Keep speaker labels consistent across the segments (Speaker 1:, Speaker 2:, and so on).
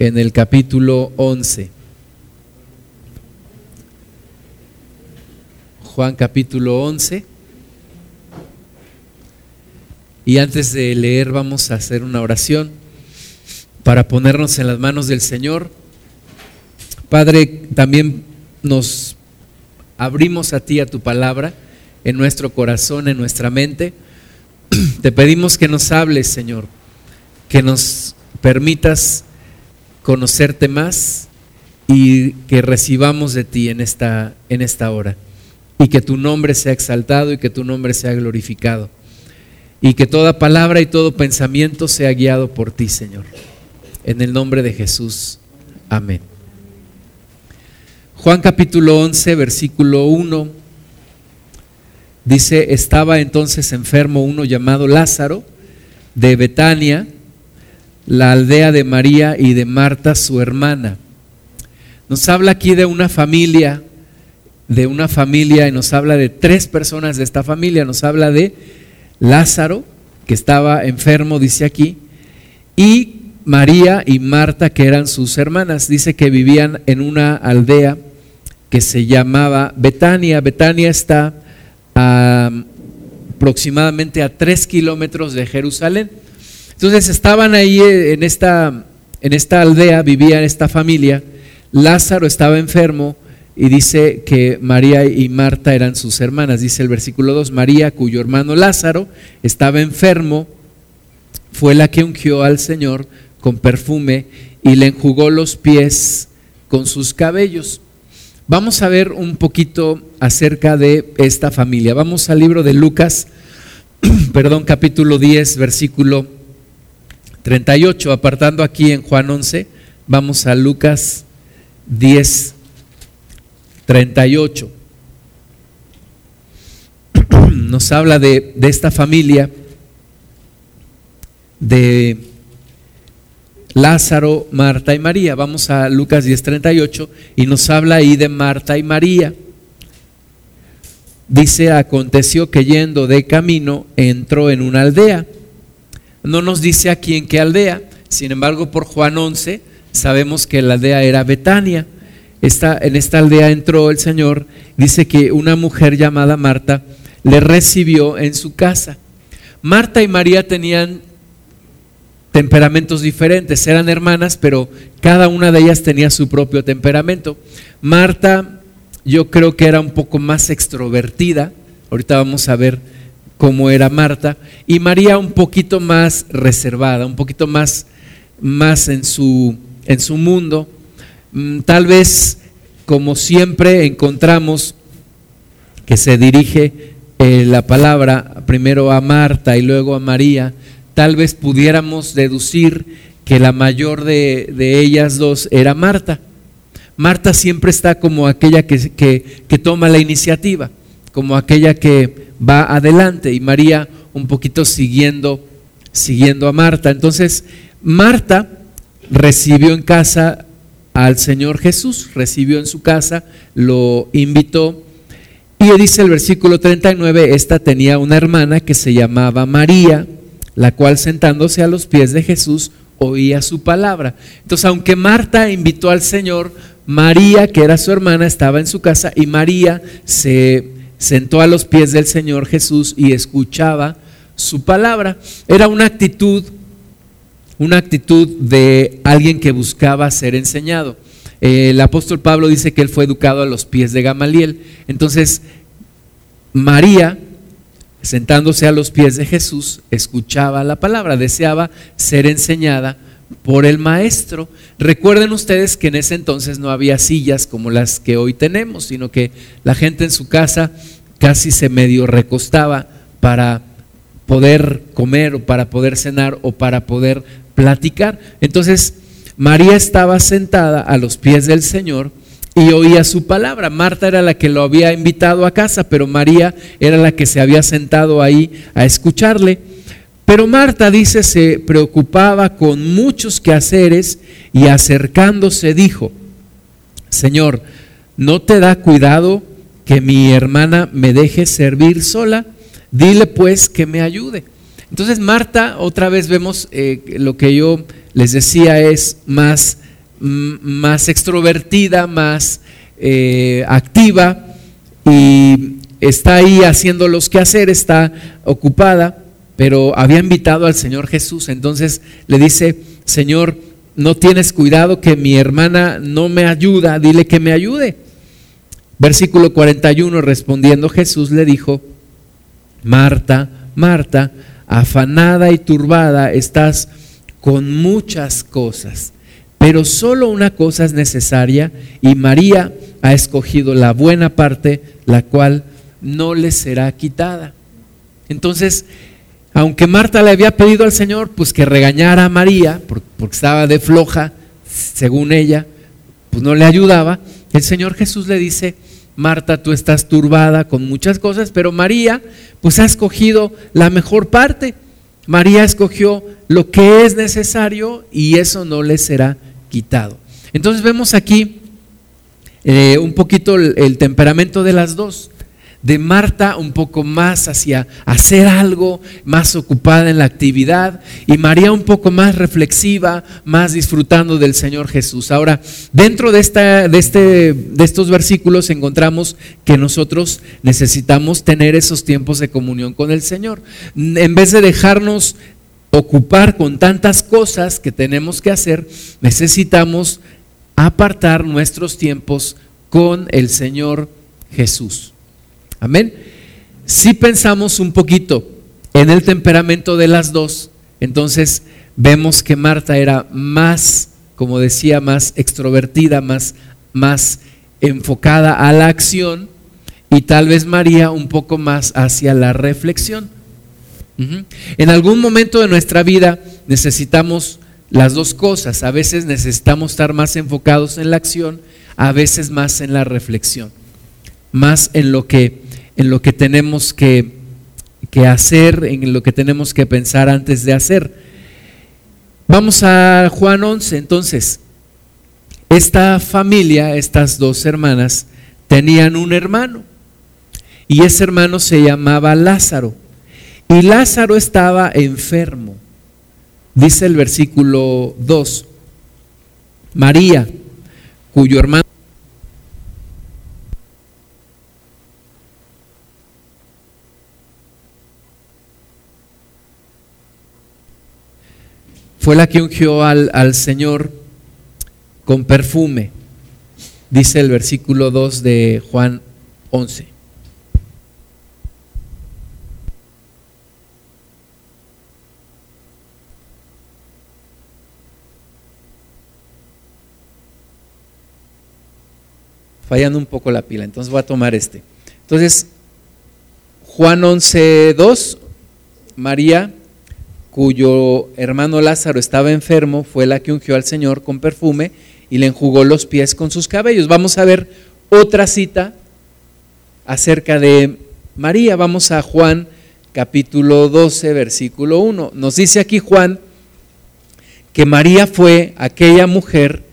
Speaker 1: en el capítulo 11. Juan capítulo 11. Y antes de leer vamos a hacer una oración para ponernos en las manos del Señor. Padre, también nos abrimos a ti, a tu palabra, en nuestro corazón, en nuestra mente. Te pedimos que nos hables, Señor, que nos permitas conocerte más y que recibamos de ti en esta, en esta hora y que tu nombre sea exaltado y que tu nombre sea glorificado. Y que toda palabra y todo pensamiento sea guiado por ti, Señor. En el nombre de Jesús. Amén. Juan capítulo 11, versículo 1. Dice, estaba entonces enfermo uno llamado Lázaro de Betania, la aldea de María y de Marta, su hermana. Nos habla aquí de una familia de una familia y nos habla de tres personas de esta familia. Nos habla de Lázaro, que estaba enfermo, dice aquí, y María y Marta, que eran sus hermanas. Dice que vivían en una aldea que se llamaba Betania. Betania está aproximadamente a tres kilómetros de Jerusalén. Entonces estaban ahí en esta, en esta aldea, vivía esta familia. Lázaro estaba enfermo y dice que María y Marta eran sus hermanas. Dice el versículo 2, María, cuyo hermano Lázaro estaba enfermo, fue la que ungió al Señor con perfume y le enjugó los pies con sus cabellos. Vamos a ver un poquito acerca de esta familia. Vamos al libro de Lucas, perdón, capítulo 10, versículo 38, apartando aquí en Juan 11, vamos a Lucas 10, 38. Nos habla de, esta familia, de Lázaro, Marta y María. Vamos a Lucas 10:38 y nos habla ahí de Marta y María. Dice, aconteció que yendo de camino entró en una aldea. No nos dice aquí en qué aldea, sin embargo por Juan 11 sabemos que la aldea era Betania. En esta aldea entró el Señor, dice que una mujer llamada Marta le recibió en su casa. Marta y María tenían temperamentos diferentes, eran hermanas, pero cada una de ellas tenía su propio temperamento. Marta yo creo que era un poco más extrovertida, ahorita vamos a ver cómo era Marta, y María un poquito más reservada, un poquito más, más en, su, en su mundo. Mm, tal vez, como siempre, encontramos que se dirige eh, la palabra primero a Marta y luego a María, tal vez pudiéramos deducir que la mayor de, ellas dos era Marta. Marta siempre está como aquella que, que, toma la iniciativa, como aquella que va adelante y María un poquito siguiendo, siguiendo a Marta. Entonces, Marta recibió en casa al Señor Jesús, recibió en su casa, lo invitó. Y dice el versículo 39, esta tenía una hermana que se llamaba María, la cual sentándose a los pies de Jesús oía su palabra. Entonces, aunque Marta invitó al Señor, María, que era su hermana, estaba en su casa y María se sentó a los pies del Señor Jesús y escuchaba su palabra. Era una actitud una actitud de alguien que buscaba ser enseñado. El apóstol Pablo dice que él fue educado a los pies de Gamaliel. Entonces, María, sentándose a los pies de Jesús, escuchaba la palabra, deseaba ser enseñada por el maestro. Recuerden ustedes que en ese entonces no había sillas como las que hoy tenemos, sino que la gente en su casa casi se medio recostaba para poder comer o para poder cenar o para poder platicar. Entonces, María estaba sentada a los pies del Señor y oía su palabra. Marta era la que lo había invitado a casa, pero María era la que se había sentado ahí a escucharle. Pero Marta dice, se preocupaba con muchos quehaceres y acercándose dijo, Señor, ¿no te da cuidado que mi hermana me deje servir sola? Dile pues que me ayude. Entonces Marta, otra vez vemos eh, lo que yo les decía es más más extrovertida, más eh, activa y está ahí haciendo los quehaceres, está ocupada, pero había invitado al Señor Jesús. Entonces le dice, Señor, no tienes cuidado que mi hermana no me ayuda, dile que me ayude. Versículo 41, respondiendo Jesús le dijo, Marta, Marta, afanada y turbada estás con muchas cosas, pero solo una cosa es necesaria y María ha escogido la buena parte, la cual no le será quitada. Entonces, aunque Marta le había pedido al Señor pues que regañara a María porque estaba de floja, según ella, pues no le ayudaba, el Señor Jesús le dice, Marta, tú estás turbada con muchas cosas, pero María pues ha escogido la mejor parte. María escogió lo que es necesario y eso no le será quitado. Entonces vemos aquí eh, un poquito el temperamento de las dos de Marta un poco más hacia hacer algo, más ocupada en la actividad, y María un poco más reflexiva, más disfrutando del Señor Jesús. Ahora, dentro de, esta, de, este, de estos versículos encontramos que nosotros necesitamos tener esos tiempos de comunión con el Señor. En vez de dejarnos ocupar con tantas cosas que tenemos que hacer, necesitamos apartar nuestros tiempos con el Señor Jesús. Amén. Si pensamos un poquito en el temperamento de las dos, entonces vemos que Marta era más, como decía, más extrovertida, más, más enfocada a la acción y tal vez María un poco más hacia la reflexión. En algún momento de nuestra vida necesitamos las dos cosas. A veces necesitamos estar más enfocados en la acción, a veces más en la reflexión, más en lo que en lo que tenemos que, hacer, en lo que tenemos que pensar antes de hacer. Vamos a Juan 11, entonces. Esta familia, estas dos hermanas, tenían un hermano. Y ese hermano se llamaba Lázaro. Y Lázaro estaba enfermo. Dice el versículo 2. María, cuyo hermano fue la que ungió al, al Señor con perfume, dice el versículo 2 de Juan 11. Fallando un poco la pila, entonces voy a tomar este. Entonces, Juan 11, 2, María cuyo hermano Lázaro estaba enfermo, fue la que ungió al Señor con perfume y le enjugó los pies con sus cabellos. Vamos a ver otra cita acerca de María. Vamos a Juan capítulo 12, versículo 1. Nos dice aquí Juan que María fue aquella mujer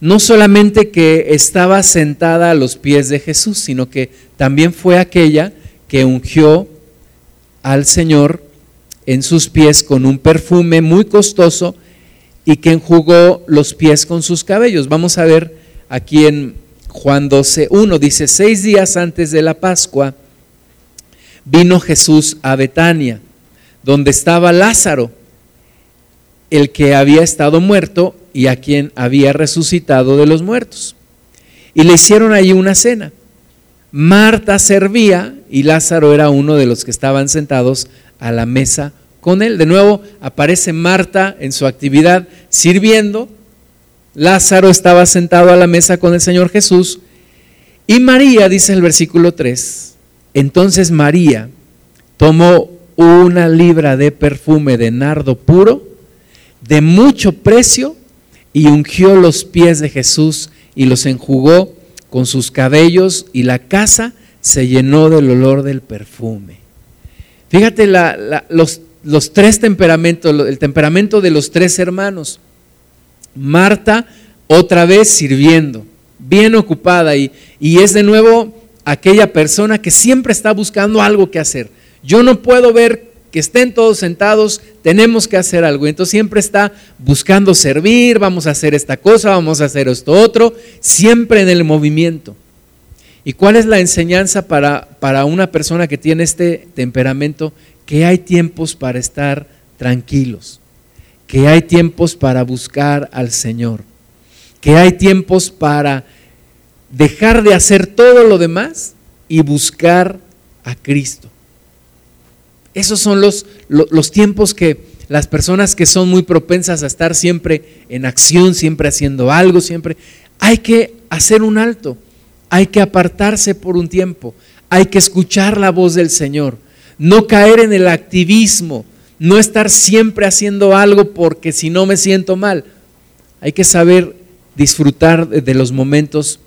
Speaker 1: no solamente que estaba sentada a los pies de Jesús, sino que también fue aquella que ungió al Señor en sus pies con un perfume muy costoso y que enjugó los pies con sus cabellos. Vamos a ver aquí en Juan 12, 1, dice, seis días antes de la Pascua vino Jesús a Betania, donde estaba Lázaro, el que había estado muerto y a quien había resucitado de los muertos. Y le hicieron allí una cena. Marta servía y Lázaro era uno de los que estaban sentados a la mesa con él. De nuevo aparece Marta en su actividad sirviendo. Lázaro estaba sentado a la mesa con el Señor Jesús. Y María, dice el versículo 3, entonces María tomó una libra de perfume de nardo puro, de mucho precio, y ungió los pies de Jesús y los enjugó con sus cabellos, y la casa se llenó del olor del perfume. Fíjate los, tres temperamentos, el temperamento de los tres hermanos. Marta otra vez sirviendo, bien ocupada y, y es de nuevo aquella persona que siempre está buscando algo que hacer. Yo no puedo ver que estén todos sentados, tenemos que hacer algo. Entonces siempre está buscando servir, vamos a hacer esta cosa, vamos a hacer esto otro, siempre en el movimiento. ¿Y cuál es la enseñanza para, para una persona que tiene este temperamento? Que hay tiempos para estar tranquilos, que hay tiempos para buscar al Señor, que hay tiempos para dejar de hacer todo lo demás y buscar a Cristo. Esos son los, los, tiempos que las personas que son muy propensas a estar siempre en acción, siempre haciendo algo, siempre, hay que hacer un alto hay que apartarse por un tiempo, hay que escuchar la voz del Señor, no caer en el activismo, no estar siempre haciendo algo porque si no me siento mal. Hay que saber disfrutar de los momentos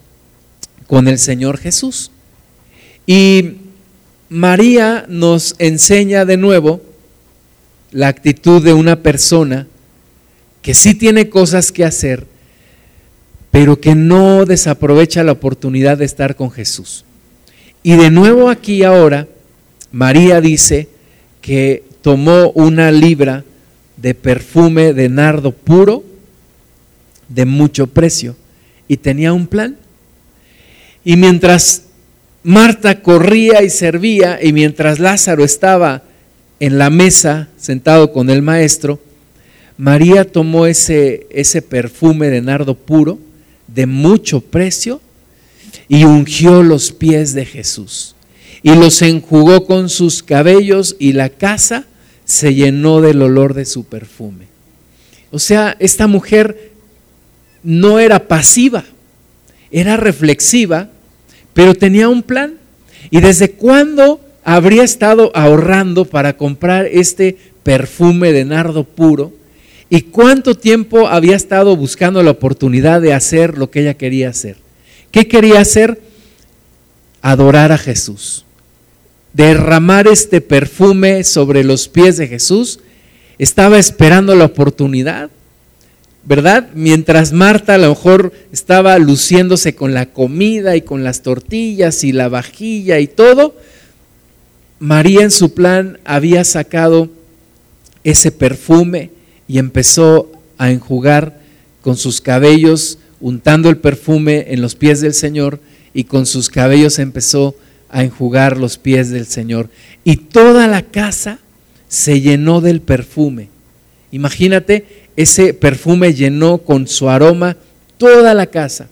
Speaker 1: con el Señor Jesús. Y María nos enseña de nuevo la actitud de una persona que sí tiene cosas que hacer, pero que no desaprovecha la oportunidad de estar con Jesús. Y de nuevo aquí ahora, María dice que tomó una libra de perfume de nardo puro de mucho precio y tenía un plan. Y mientras Marta corría y servía y mientras Lázaro estaba en la mesa sentado con el maestro, María tomó ese, ese perfume de nardo puro de mucho precio y ungió los pies de Jesús y los enjugó con sus cabellos y la casa se llenó del olor de su perfume. O sea, esta mujer no era pasiva, era reflexiva, pero tenía un plan. ¿Y desde cuándo habría estado ahorrando para comprar este perfume de nardo puro? ¿Y cuánto tiempo había estado buscando la oportunidad de hacer lo que ella quería hacer? ¿Qué quería hacer? Adorar a Jesús. Derramar este perfume sobre los pies de Jesús. Estaba esperando la oportunidad, ¿verdad? Mientras Marta a lo mejor estaba luciéndose con la comida y con las tortillas y la vajilla y todo, María en su plan había sacado ese perfume y empezó a enjugar con sus cabellos, untando el perfume en los pies del Señor y con sus cabellos empezó a enjugar los pies del Señor. Y toda la casa se llenó del perfume. Imagínate, ese perfume llenó con su aroma toda la casa.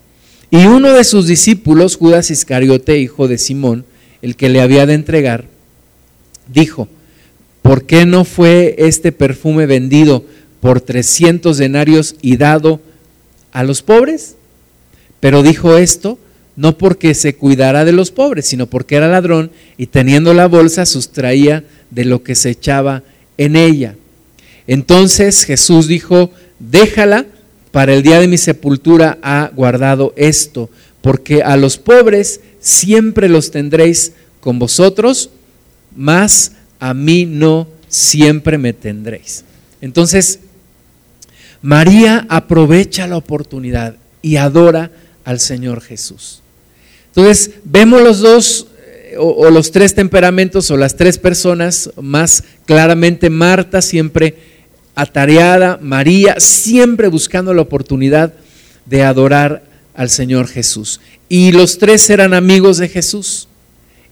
Speaker 1: Y uno de sus discípulos, Judas Iscariote, hijo de Simón, el que le había de entregar, dijo, ¿por qué no fue este perfume vendido por 300 denarios y dado a los pobres. Pero dijo esto no porque se cuidara de los pobres, sino porque era ladrón y teniendo la bolsa sustraía de lo que se echaba en ella. Entonces Jesús dijo, déjala, para el día de mi sepultura ha guardado esto, porque a los pobres siempre los tendréis con vosotros, mas a mí no siempre me tendréis. Entonces, María aprovecha la oportunidad y adora al Señor Jesús. Entonces, vemos los dos eh, o, los tres temperamentos o las tres personas más claramente. Marta siempre atareada, María siempre buscando la oportunidad de adorar al Señor Jesús. Y los tres eran amigos de Jesús.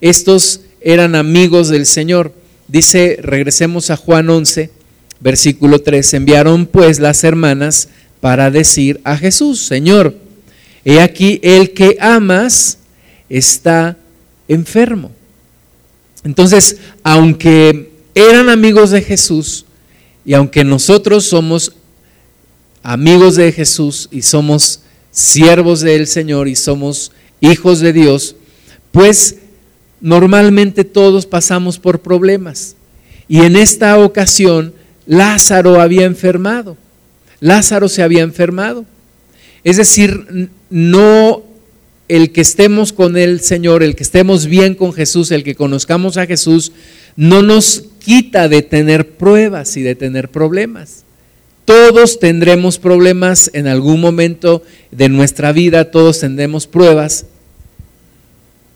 Speaker 1: Estos eran amigos del Señor. Dice, regresemos a Juan 11, Versículo 3, enviaron pues las hermanas para decir a Jesús, Señor, he aquí el que amas está enfermo. Entonces, aunque eran amigos de Jesús y aunque nosotros somos amigos de Jesús y somos siervos del Señor y somos hijos de Dios, pues normalmente todos pasamos por problemas. Y en esta ocasión Lázaro había enfermado. Lázaro se había enfermado. Es decir, no el que estemos con el Señor, el que estemos bien con Jesús, el que conozcamos a Jesús, no nos quita de tener pruebas y de tener problemas. Todos tendremos problemas en algún momento de nuestra vida, todos tendremos pruebas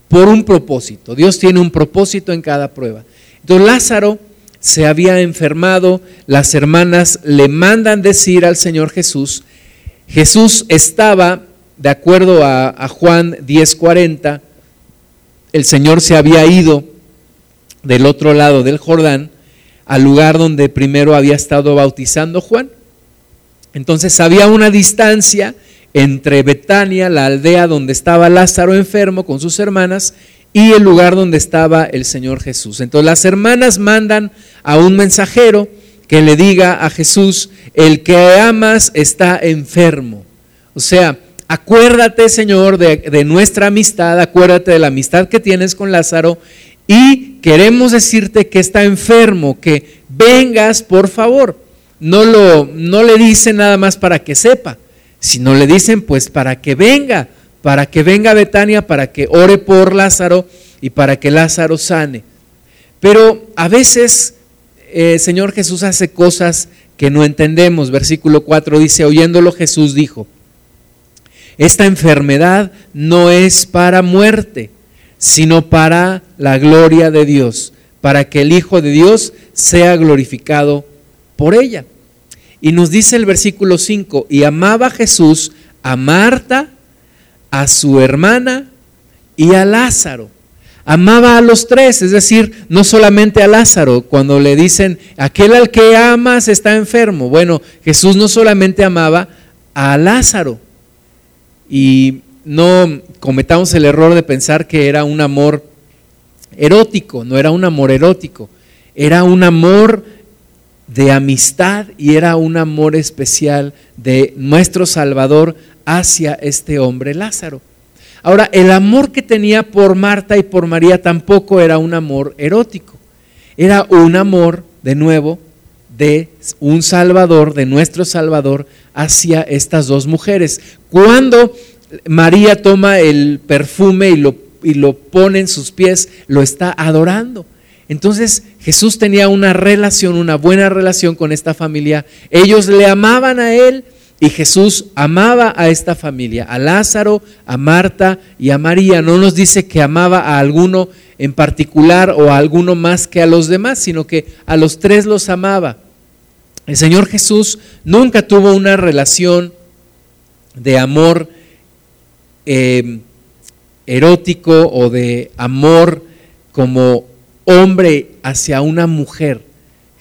Speaker 1: por un propósito. Dios tiene un propósito en cada prueba. Entonces Lázaro se había enfermado, las hermanas le mandan decir al Señor Jesús, Jesús estaba, de acuerdo a, Juan 10:40, el Señor se había ido del otro lado del Jordán, al lugar donde primero había estado bautizando Juan. Entonces había una distancia entre Betania, la aldea donde estaba Lázaro enfermo con sus hermanas, y el lugar donde estaba el Señor Jesús. Entonces las hermanas mandan a un mensajero que le diga a Jesús, el que amas está enfermo. O sea, acuérdate Señor de, nuestra amistad, acuérdate de la amistad que tienes con Lázaro y queremos decirte que está enfermo, que vengas por favor. No, lo, no le dicen nada más para que sepa, sino le dicen pues para que venga, para que venga a Betania, para que ore por Lázaro y para que Lázaro sane. Pero a veces eh, Señor Jesús hace cosas que no entendemos. Versículo 4 dice, oyéndolo Jesús dijo, esta enfermedad no es para muerte sino para la gloria de Dios, para que el Hijo de Dios sea glorificado por ella. Y nos dice el versículo 5, y amaba Jesús a Marta, a su hermana y a Lázaro. Amaba a los tres, es decir, no solamente a Lázaro, cuando le dicen, aquel al que amas está enfermo. Bueno, Jesús no solamente amaba a Lázaro, y no cometamos el error de pensar que era un amor erótico, no era un amor erótico, era un amor de amistad y era un amor especial de nuestro Salvador hacia este hombre Lázaro. Ahora, el amor que tenía por Marta y por María tampoco era un amor erótico, era un amor, de nuevo, de un Salvador, de nuestro Salvador, hacia estas dos mujeres. Cuando María toma el perfume y lo, y lo pone en sus pies, lo está adorando. Entonces Jesús tenía una relación, una buena relación con esta familia. Ellos le amaban a él y Jesús amaba a esta familia, a Lázaro, a Marta y a María. No nos dice que amaba a alguno en particular o a alguno más que a los demás, sino que a los tres los amaba. El Señor Jesús nunca tuvo una relación de amor eh, erótico o de amor como hombre hacia una mujer.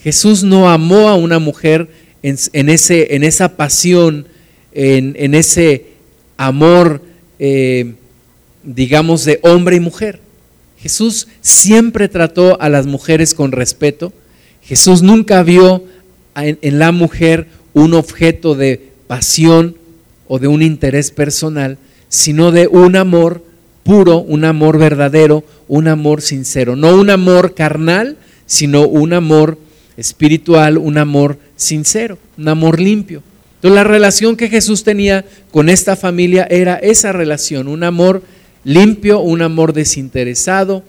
Speaker 1: Jesús no amó a una mujer en, ese, en esa pasión, en, ese amor, eh, digamos, de hombre y mujer. Jesús siempre trató a las mujeres con respeto. Jesús nunca vio en la mujer un objeto de pasión o de un interés personal, sino de un amor puro, un amor verdadero, un amor sincero. No un amor carnal, sino un amor espiritual, un amor sincero, un amor limpio. Entonces la relación que Jesús tenía con esta familia era esa relación, un amor limpio, un amor desinteresado,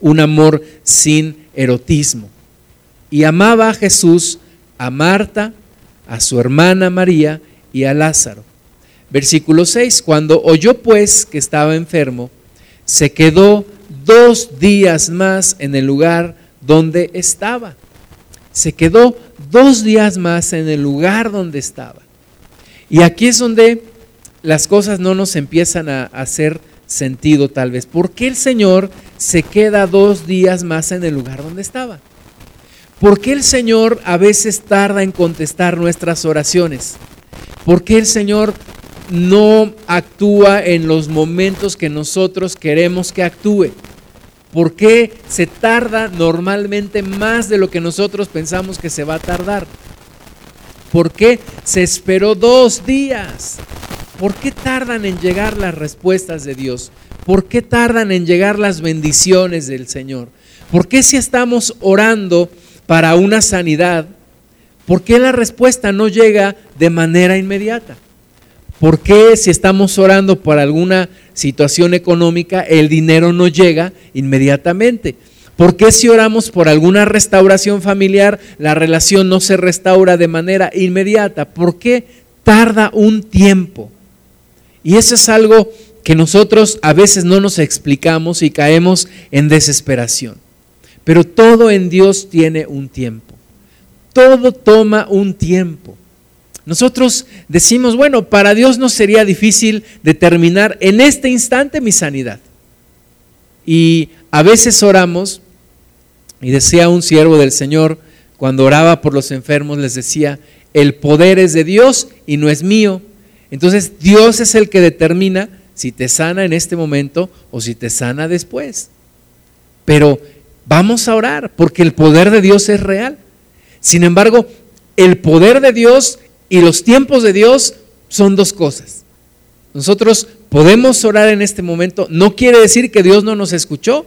Speaker 1: un amor sin erotismo. Y amaba a Jesús a Marta, a su hermana María y a Lázaro. Versículo 6, cuando oyó pues que estaba enfermo, se quedó dos días más en el lugar donde estaba. Se quedó dos días más en el lugar donde estaba. Y aquí es donde las cosas no nos empiezan a hacer sentido tal vez. ¿Por qué el Señor se queda dos días más en el lugar donde estaba? ¿Por qué el Señor a veces tarda en contestar nuestras oraciones? ¿Por qué el Señor no actúa en los momentos que nosotros queremos que actúe? ¿Por qué se tarda normalmente más de lo que nosotros pensamos que se va a tardar? ¿Por qué se esperó dos días? ¿Por qué tardan en llegar las respuestas de Dios? ¿Por qué tardan en llegar las bendiciones del Señor? ¿Por qué si estamos orando para una sanidad, por qué la respuesta no llega de manera inmediata? ¿Por qué si estamos orando por alguna situación económica el dinero no llega inmediatamente? ¿Por qué si oramos por alguna restauración familiar la relación no se restaura de manera inmediata? ¿Por qué tarda un tiempo? Y eso es algo que nosotros a veces no nos explicamos y caemos en desesperación. Pero todo en Dios tiene un tiempo. Todo toma un tiempo. Nosotros decimos, bueno, para Dios no sería difícil determinar en este instante mi sanidad. Y a veces oramos, y decía un siervo del Señor, cuando oraba por los enfermos, les decía, el poder es de Dios y no es mío. Entonces Dios es el que determina si te sana en este momento o si te sana después. Pero vamos a orar porque el poder de Dios es real. Sin embargo, el poder de Dios y los tiempos de Dios son dos cosas. Nosotros podemos orar en este momento, no quiere decir que Dios no nos escuchó.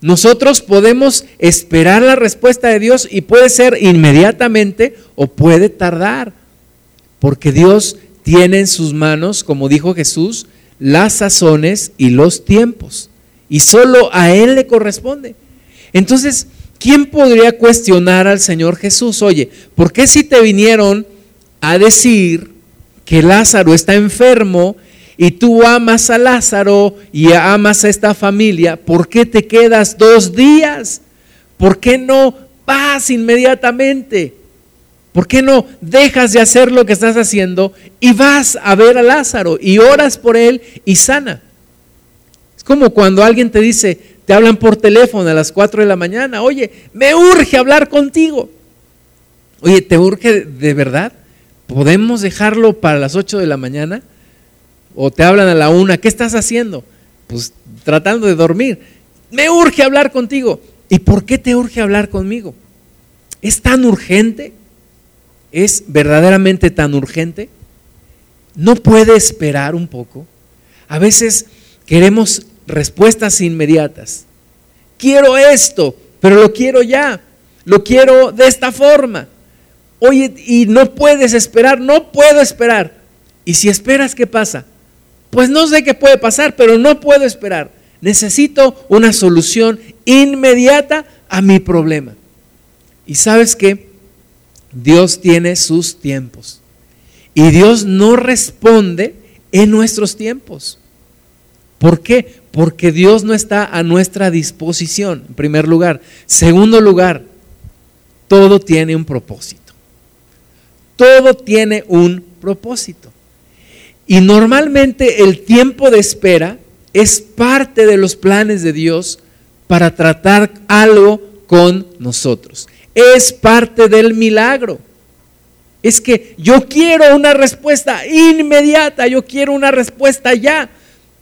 Speaker 1: Nosotros podemos esperar la respuesta de Dios y puede ser inmediatamente o puede tardar, porque Dios tiene en sus manos, como dijo Jesús, las sazones y los tiempos, y solo a Él le corresponde. Entonces, ¿quién podría cuestionar al Señor Jesús? Oye, ¿por qué si te vinieron a decir que Lázaro está enfermo y tú amas a Lázaro y amas a esta familia, ¿por qué te quedas dos días? ¿Por qué no vas inmediatamente? ¿Por qué no dejas de hacer lo que estás haciendo y vas a ver a Lázaro y oras por él y sana? Es como cuando alguien te dice, te hablan por teléfono a las 4 de la mañana, oye, me urge hablar contigo. Oye, ¿te urge de verdad? ¿Podemos dejarlo para las 8 de la mañana? O te hablan a la una, ¿qué estás haciendo? Pues tratando de dormir. Me urge hablar contigo. ¿Y por qué te urge hablar conmigo? ¿Es tan urgente? ¿Es verdaderamente tan urgente? ¿No puede esperar un poco? A veces queremos respuestas inmediatas. Quiero esto, pero lo quiero ya. Lo quiero de esta forma. Oye, y no puedes esperar, no puedo esperar. Y si esperas, ¿qué pasa? Pues no sé qué puede pasar, pero no puedo esperar. Necesito una solución inmediata a mi problema. Y sabes qué? Dios tiene sus tiempos. Y Dios no responde en nuestros tiempos. ¿Por qué? Porque Dios no está a nuestra disposición, en primer lugar. Segundo lugar, todo tiene un propósito. Todo tiene un propósito. Y normalmente el tiempo de espera es parte de los planes de Dios para tratar algo con nosotros. Es parte del milagro. Es que yo quiero una respuesta inmediata, yo quiero una respuesta ya.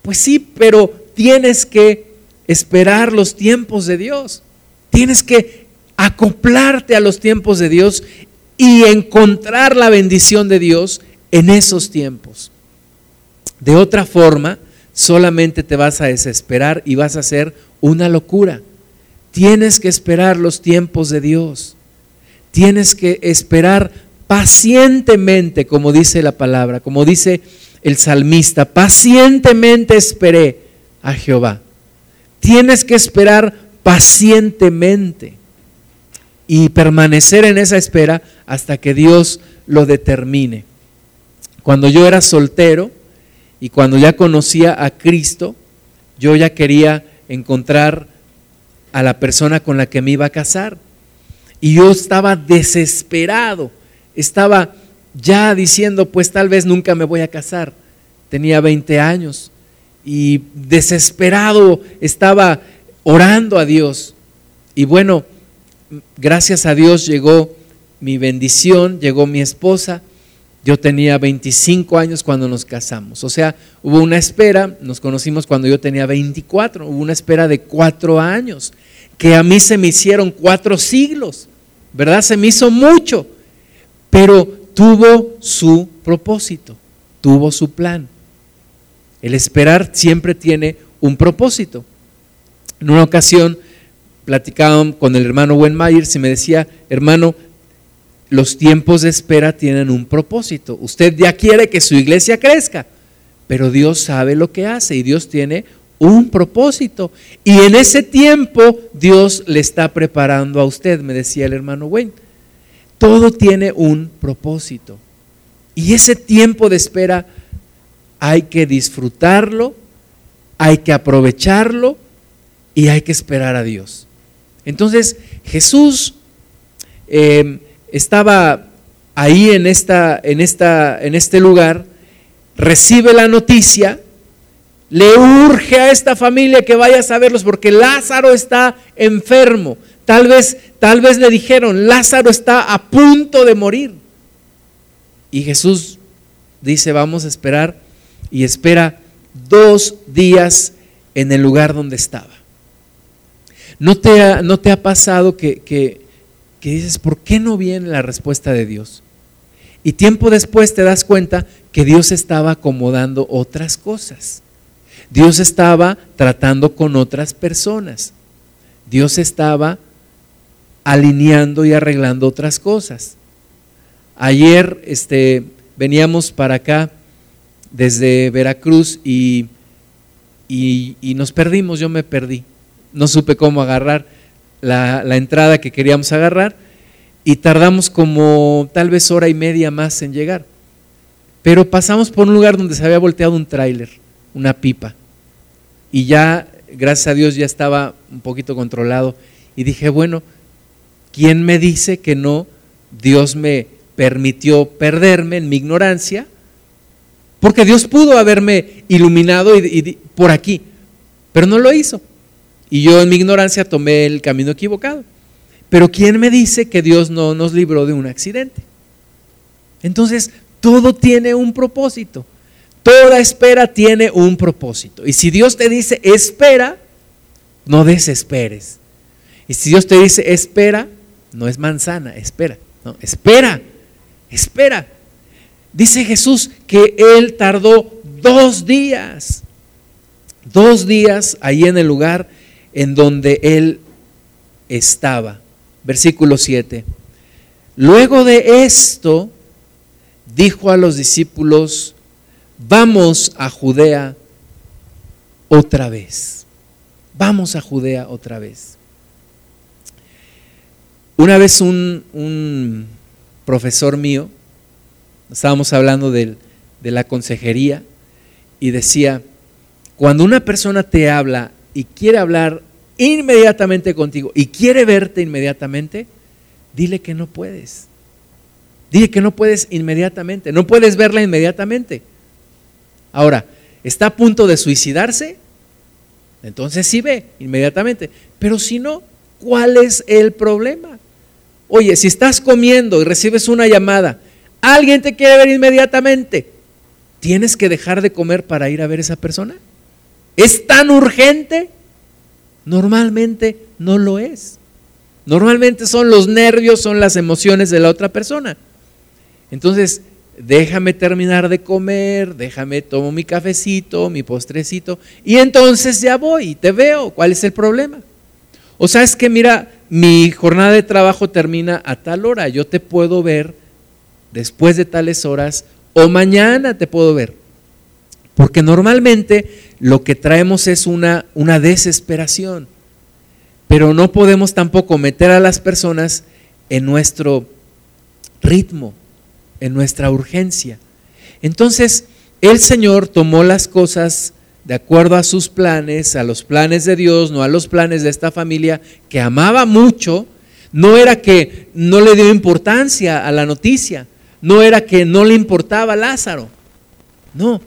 Speaker 1: Pues sí, pero tienes que esperar los tiempos de Dios. Tienes que acoplarte a los tiempos de Dios y encontrar la bendición de Dios en esos tiempos. De otra forma, solamente te vas a desesperar y vas a hacer una locura. Tienes que esperar los tiempos de Dios. Tienes que esperar pacientemente, como dice la palabra, como dice el salmista, pacientemente esperé a Jehová. Tienes que esperar pacientemente y permanecer en esa espera hasta que Dios lo determine. Cuando yo era soltero y cuando ya conocía a Cristo, yo ya quería encontrar a la persona con la que me iba a casar. Y yo estaba desesperado, estaba ya diciendo, pues tal vez nunca me voy a casar. Tenía 20 años y desesperado estaba orando a Dios. Y bueno, gracias a Dios llegó mi bendición, llegó mi esposa. Yo tenía 25 años cuando nos casamos. O sea, hubo una espera, nos conocimos cuando yo tenía 24, hubo una espera de cuatro años, que a mí se me hicieron cuatro siglos, ¿verdad? Se me hizo mucho, pero tuvo su propósito, tuvo su plan. El esperar siempre tiene un propósito. En una ocasión platicaba con el hermano Wenmayer y me decía, hermano, los tiempos de espera tienen un propósito. Usted ya quiere que su iglesia crezca, pero Dios sabe lo que hace y Dios tiene un propósito. Y en ese tiempo Dios le está preparando a usted, me decía el hermano Wayne. Todo tiene un propósito. Y ese tiempo de espera hay que disfrutarlo, hay que aprovecharlo y hay que esperar a Dios. Entonces Jesús eh, estaba ahí en, esta, en, esta, en este lugar, recibe la noticia, le urge a esta familia que vaya a saberlos porque Lázaro está enfermo. Tal vez, tal vez le dijeron, Lázaro está a punto de morir. Y Jesús dice, vamos a esperar y espera dos días en el lugar donde estaba. ¿No te ha, no te ha pasado que, que, que dices, ¿por qué no viene la respuesta de Dios? Y tiempo después te das cuenta que Dios estaba acomodando otras cosas. Dios estaba tratando con otras personas. Dios estaba alineando y arreglando otras cosas. Ayer este, veníamos para acá desde Veracruz y, y, nos perdimos, yo me perdí. No supe cómo agarrar la, la entrada que queríamos agarrar y tardamos como tal vez hora y media más en llegar. Pero pasamos por un lugar donde se había volteado un tráiler, una pipa. Y ya, gracias a Dios, ya estaba un poquito controlado. Y dije, bueno, ¿quién me dice que no? Dios me permitió perderme en mi ignorancia, porque Dios pudo haberme iluminado y, por aquí, pero no lo hizo. Y yo en mi ignorancia tomé el camino equivocado. Pero ¿quién me dice que Dios no nos libró de un accidente? Entonces, todo tiene un propósito. Toda espera tiene un propósito. Y si Dios te dice espera, no desesperes. Y si Dios te dice espera, no es manzana, espera. No, espera, espera. Dice Jesús que Él tardó dos días. Dos días ahí en el lugar en donde Él estaba versículo 7. Luego de esto, dijo a los discípulos, vamos a Judea otra vez. Vamos a Judea otra vez. Una vez un, un profesor mío, estábamos hablando de, de la consejería, y decía, cuando una persona te habla y quiere hablar inmediatamente contigo y quiere verte inmediatamente, dile que no puedes. Dile que no puedes inmediatamente, no puedes verla inmediatamente. Ahora, ¿está a punto de suicidarse? Entonces sí ve inmediatamente. Pero si no, ¿cuál es el problema? Oye, si estás comiendo y recibes una llamada, alguien te quiere ver inmediatamente, ¿tienes que dejar de comer para ir a ver a esa persona? ¿Es tan urgente? Normalmente no lo es. Normalmente son los nervios, son las emociones de la otra persona. Entonces, déjame terminar de comer, déjame tomo mi cafecito, mi postrecito, y entonces ya voy y te veo. ¿Cuál es el problema? O sea, es que mira, mi jornada de trabajo termina a tal hora, yo te puedo ver después de tales horas o mañana te puedo ver. Porque normalmente lo que traemos es una, una desesperación, pero no podemos tampoco meter a las personas en nuestro ritmo, en nuestra urgencia. Entonces, el Señor tomó las cosas de acuerdo a sus planes, a los planes de Dios, no a los planes de esta familia que amaba mucho. No era que no le dio importancia a la noticia, no era que no le importaba Lázaro, no,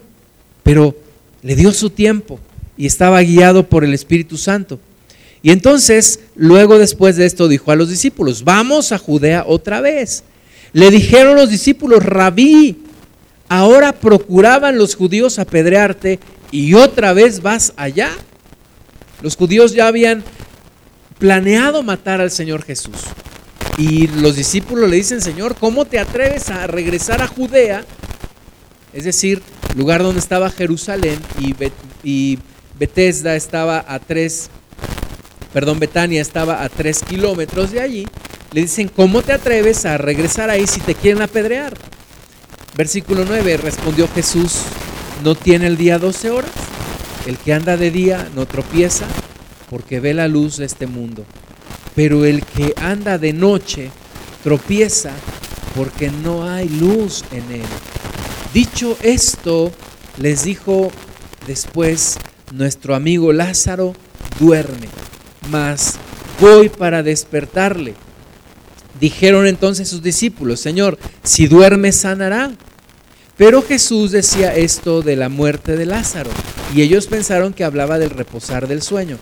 Speaker 1: pero le dio su tiempo y estaba guiado por el Espíritu Santo. Y entonces, luego después de esto, dijo a los discípulos, vamos a Judea otra vez. Le dijeron los discípulos, rabí, ahora procuraban los judíos apedrearte y otra vez vas allá. Los judíos ya habían planeado matar al Señor Jesús. Y los discípulos le dicen, Señor, ¿cómo te atreves a regresar a Judea? Es decir, lugar donde estaba Jerusalén y, y Bethesda estaba a tres, perdón, Betania estaba a tres kilómetros de allí, le dicen, ¿cómo te atreves a regresar ahí si te quieren apedrear? Versículo 9, respondió Jesús, ¿no tiene el día 12 horas? El que anda de día no tropieza porque ve la luz de este mundo, pero el que anda de noche tropieza porque no hay luz en él. Dicho esto, les dijo después, nuestro amigo Lázaro duerme, mas voy para despertarle. Dijeron entonces sus discípulos, Señor, si duerme sanará. Pero Jesús decía esto de la muerte de Lázaro, y ellos pensaron que hablaba del reposar del sueño.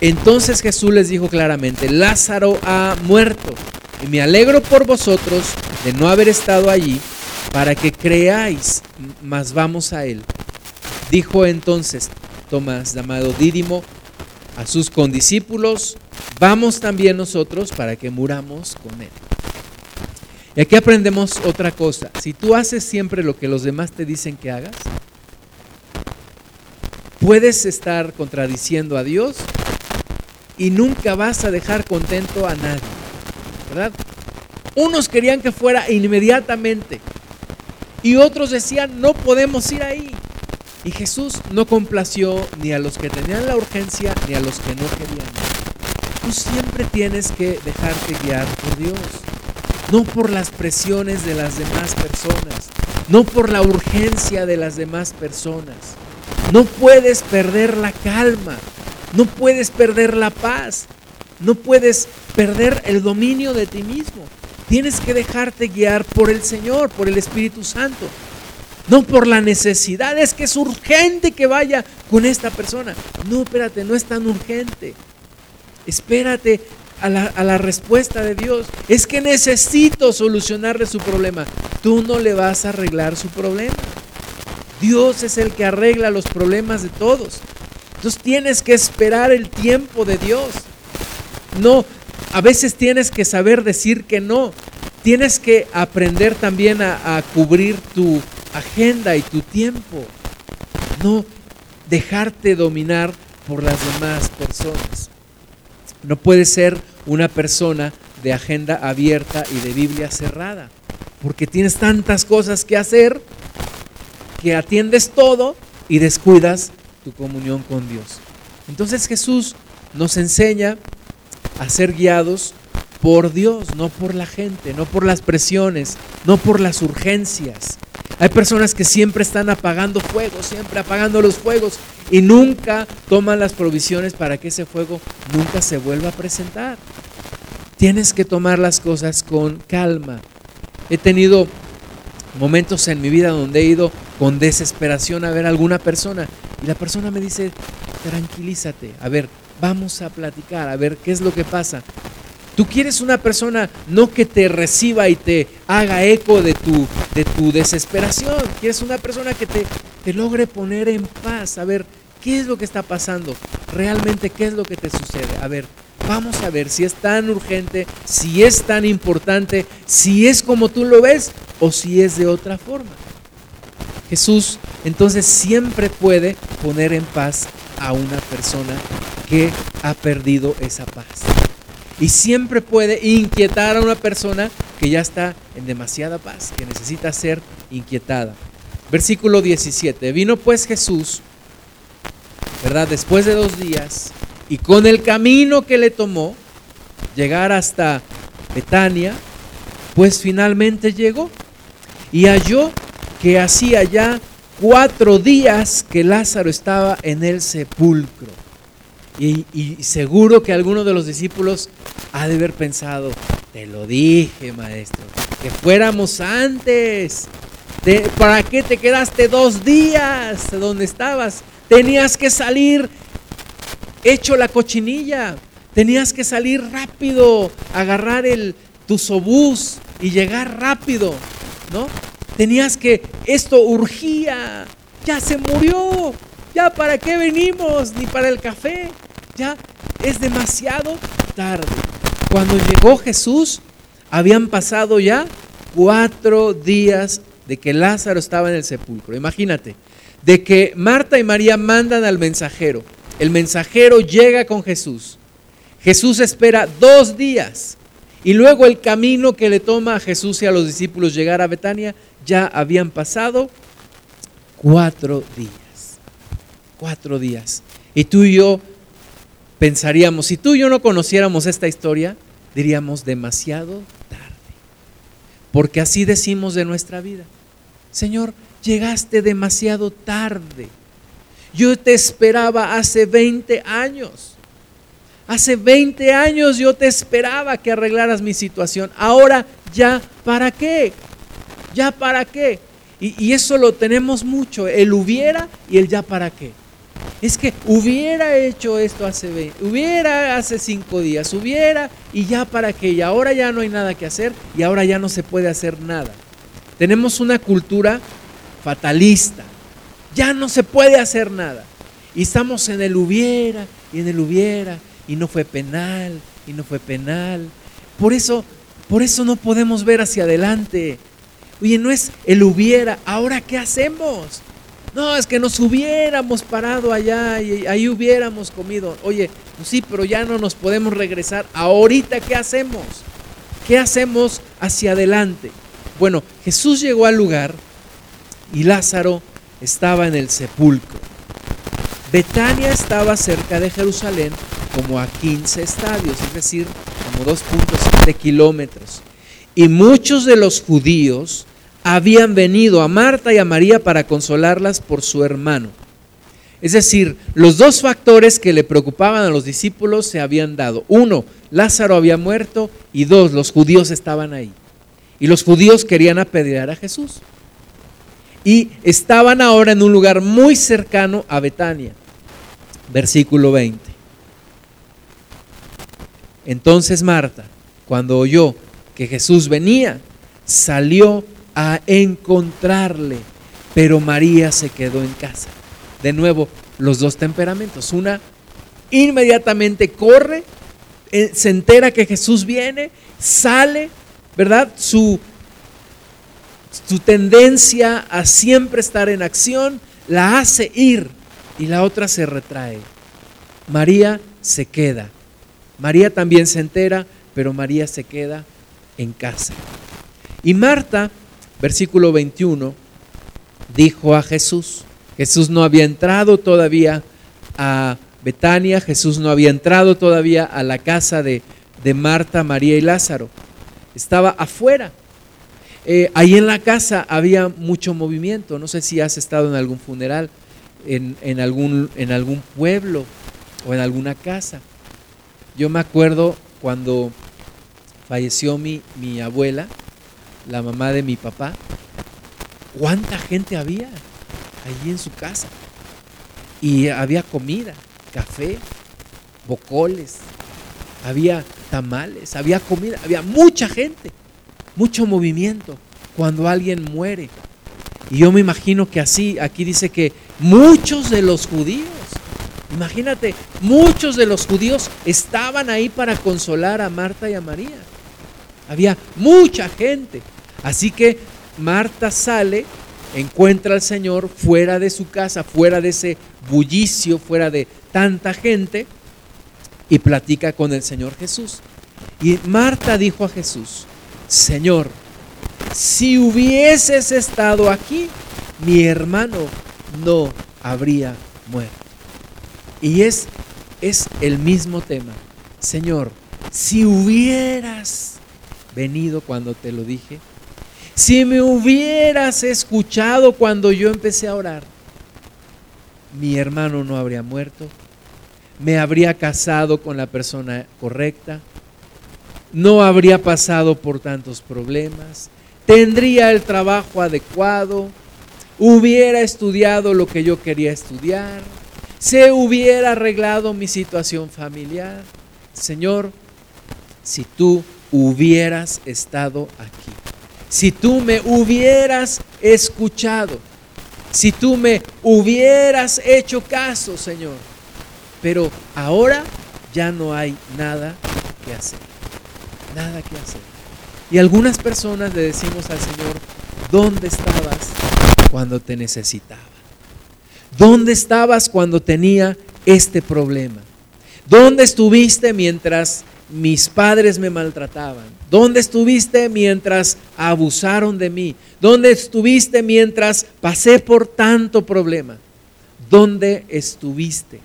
Speaker 1: Entonces Jesús les dijo claramente, Lázaro ha muerto, y me alegro por vosotros de no haber estado allí, para que creáis, mas vamos a él. Dijo entonces Tomás, llamado Dídimo, a sus condiscípulos, vamos también nosotros para que muramos con él. Y aquí aprendemos otra cosa. Si tú haces siempre lo que los demás te dicen que hagas, puedes estar contradiciendo a Dios y nunca vas a dejar contento a nadie. ¿Verdad? Unos querían que fuera inmediatamente y otros decían, no podemos ir ahí. Y Jesús no complació ni a los que tenían la urgencia ni a los que no querían. Tú siempre tienes que dejarte guiar por Dios no por las presiones de las demás personas, no por la urgencia de las demás personas. No puedes perder la calma, no puedes perder la paz, no puedes perder el dominio de ti mismo. Tienes que dejarte guiar por el Señor, por el Espíritu Santo. No por la necesidad, es que es urgente que vaya con esta persona. No, espérate, no es tan urgente. Espérate a la, respuesta de Dios. Es que necesito solucionarle su problema. Tú no le vas a arreglar su problema. Dios es el que arregla los problemas de todos. Entonces tienes que esperar el tiempo de Dios. No, a veces tienes que saber decir que no. Tienes que aprender también a, cubrir tu agenda y tu tiempo. No dejarte dominar por las demás personas. No puedes ser una persona de agenda abierta y de Biblia cerrada, porque tienes tantas cosas que hacer que atiendes todo y descuidas tu comunión con Dios. Entonces Jesús nos enseña a ser guiados por Dios, no por la gente, no por las presiones, no por las urgencias. Hay personas que siempre están apagando fuegos, siempre apagando los fuegos y nunca toman las provisiones para que ese fuego nunca se vuelva a presentar. Tienes que tomar las cosas con calma. He tenido momentos en mi vida donde he ido con desesperación a ver a alguna persona y la persona me dice, tranquilízate, a ver, vamos a platicar, a ver qué es lo que pasa. Tú quieres una persona no que te reciba y te haga eco de tu, de tu desesperación. Quieres una persona que te, te logre poner en paz. A ver, ¿qué es lo que está pasando? Realmente, ¿qué es lo que te sucede? A ver, vamos a ver si es tan urgente, si es tan importante, si es como tú lo ves o si es de otra forma. Jesús entonces siempre puede poner en paz a una persona que ha perdido esa paz. Y siempre puede inquietar a una persona que ya está en demasiada paz, que necesita ser inquietada. Versículo 17. Vino pues Jesús, ¿verdad? Después de dos días, y con el camino que le tomó, llegar hasta Betania, pues finalmente llegó y halló que hacía ya cuatro días que Lázaro estaba en el sepulcro. Y, seguro que alguno de los discípulos ha de haber pensado, te lo dije, maestro, que fuéramos antes. ¿Para qué te quedaste dos días de donde estabas? Tenías que salir hecho la cochinilla. Tenías que salir rápido, agarrar el tu sobús y llegar rápido, ¿no? Tenías que esto urgía, ya se murió, ya para qué venimos, ni para el café, ya es demasiado tarde. Cuando llegó Jesús, habían pasado ya cuatro días de que Lázaro estaba en el sepulcro. Imagínate, de que Marta y María mandan al mensajero. El mensajero llega con Jesús. Jesús espera dos días. Y luego el camino que le toma a Jesús y a los discípulos llegar a Betania, ya habían pasado cuatro días. Cuatro días. Y tú y yo pensaríamos, si tú y yo no conociéramos esta historia, diríamos demasiado tarde. Porque así decimos de nuestra vida. Señor, llegaste demasiado tarde. Yo te esperaba hace 20 años. Hace 20 años yo te esperaba que arreglaras mi situación. Ahora ya, ¿para qué? ¿Ya para qué? Y, eso lo tenemos mucho, el hubiera y el ya para qué. Es que hubiera hecho esto hace 20, hubiera hace cinco días, hubiera y ya para qué, y ahora ya no hay nada que hacer y ahora ya no se puede hacer nada. Tenemos una cultura fatalista, ya no se puede hacer nada. Y estamos en el hubiera y en el hubiera y no fue penal y no fue penal. Por eso, por eso no podemos ver hacia adelante. Oye, no es el hubiera, ahora qué hacemos? No, es que nos hubiéramos parado allá y ahí hubiéramos comido. Oye, pues sí, pero ya no nos podemos regresar. Ahorita, ¿qué hacemos? ¿Qué hacemos hacia adelante? Bueno, Jesús llegó al lugar y Lázaro estaba en el sepulcro. Betania estaba cerca de Jerusalén como a 15 estadios, es decir, como 2.7 kilómetros. Y muchos de los judíos habían venido a Marta y a María para consolarlas por su hermano. Es decir, los dos factores que le preocupaban a los discípulos se habían dado. Uno, Lázaro había muerto y dos, los judíos estaban ahí. Y los judíos querían apedrear a Jesús. Y estaban ahora en un lugar muy cercano a Betania. Versículo 20. Entonces Marta, cuando oyó que Jesús venía, salió a encontrarle, pero María se quedó en casa. De nuevo, los dos temperamentos. Una inmediatamente corre, eh, se entera que Jesús viene, sale, ¿verdad? Su, su tendencia a siempre estar en acción la hace ir y la otra se retrae. María se queda. María también se entera, pero María se queda en casa. Y Marta versículo 21, dijo a Jesús, Jesús no había entrado todavía a Betania, Jesús no había entrado todavía a la casa de, Marta, María y Lázaro, estaba afuera. Eh, ahí en la casa había mucho movimiento, no sé si has estado en algún funeral, en, algún, en algún pueblo o en alguna casa. Yo me acuerdo cuando falleció mi, mi abuela, la mamá de mi papá, cuánta gente había allí en su casa. Y había comida, café, bocoles, había tamales, había comida, había mucha gente, mucho movimiento cuando alguien muere. Y yo me imagino que así, aquí dice que muchos de los judíos, imagínate, muchos de los judíos estaban ahí para consolar a Marta y a María. Había mucha gente. Así que Marta sale, encuentra al Señor fuera de su casa, fuera de ese bullicio, fuera de tanta gente, y platica con el Señor Jesús. Y Marta dijo a Jesús, Señor, si hubieses estado aquí, mi hermano no habría muerto. Y es, es el mismo tema. Señor, si hubieras venido cuando te lo dije, si me hubieras escuchado cuando yo empecé a orar, mi hermano no habría muerto, me habría casado con la persona correcta, no habría pasado por tantos problemas, tendría el trabajo adecuado, hubiera estudiado lo que yo quería estudiar, se hubiera arreglado mi situación familiar. Señor, si tú hubieras estado aquí si tú me hubieras escuchado, si tú me hubieras hecho caso, Señor. Pero ahora ya no hay nada que hacer. Nada que hacer. Y algunas personas le decimos al Señor, ¿dónde estabas cuando te necesitaba? ¿Dónde estabas cuando tenía este problema? ¿Dónde estuviste mientras mis padres me maltrataban? ¿Dónde estuviste mientras abusaron de mí? ¿Dónde estuviste mientras pasé por tanto problema? ¿Dónde estuviste?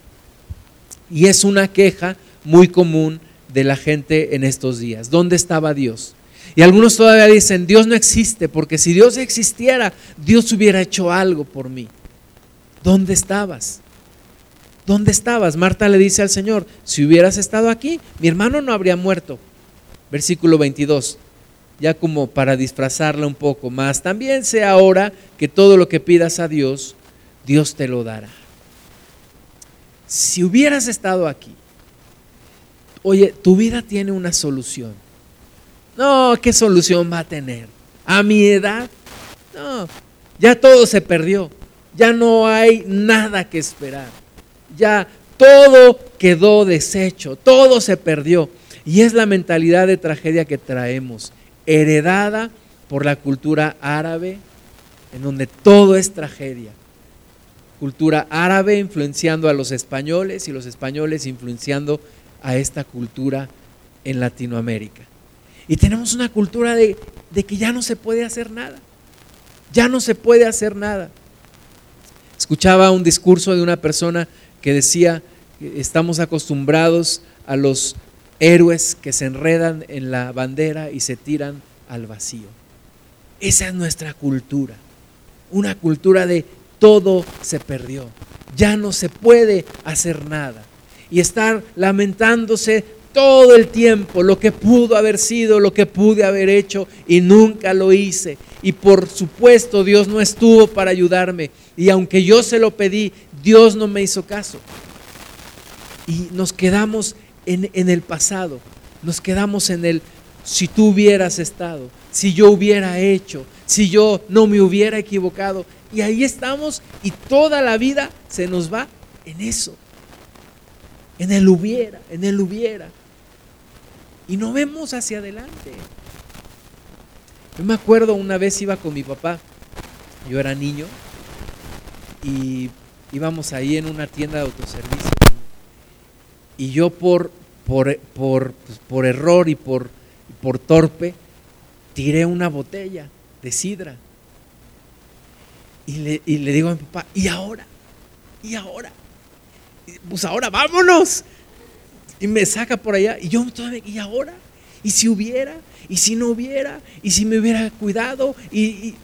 Speaker 1: Y es una queja muy común de la gente en estos días. ¿Dónde estaba Dios? Y algunos todavía dicen, Dios no existe, porque si Dios existiera, Dios hubiera hecho algo por mí. ¿Dónde estabas? ¿dónde estabas? Marta le dice al Señor, si hubieras estado aquí, mi hermano no habría muerto. Versículo 22, ya como para disfrazarla un poco más. También sé ahora que todo lo que pidas a Dios, Dios te lo dará. Si hubieras estado aquí, oye, tu vida tiene una solución. No, ¿qué solución va a tener? A mi edad, no, ya todo se perdió, ya no hay nada que esperar ya todo quedó deshecho, todo se perdió. Y es la mentalidad de tragedia que traemos, heredada por la cultura árabe, en donde todo es tragedia. Cultura árabe influenciando a los españoles y los españoles influenciando a esta cultura en Latinoamérica. Y tenemos una cultura de, de que ya no se puede hacer nada. Ya no se puede hacer nada. Escuchaba un discurso de una persona que decía, estamos acostumbrados a los héroes que se enredan en la bandera y se tiran al vacío. Esa es nuestra cultura, una cultura de todo se perdió, ya no se puede hacer nada. Y estar lamentándose todo el tiempo lo que pudo haber sido, lo que pude haber hecho y nunca lo hice. Y por supuesto Dios no estuvo para ayudarme. Y aunque yo se lo pedí, Dios no me hizo caso. Y nos quedamos en, el pasado, nos quedamos en el, si tú hubieras estado, si yo hubiera hecho, si yo no me hubiera equivocado. Y ahí estamos y toda la vida se nos va en eso, en el hubiera, en el hubiera. Y no vemos hacia adelante. Yo me acuerdo una vez iba con mi papá, yo era niño, y íbamos ahí en una tienda de autoservicio y yo por, por, por, pues, por error y por, por torpe tiré una botella de sidra. Y le, y le, digo a mi papá, ¿y ahora? ¿Y ahora? Pues ahora vámonos. Y me saca por allá y yo todavía, ¿y ahora? ¿Y si hubiera? ¿Y si no hubiera? ¿Y si me hubiera cuidado? Y,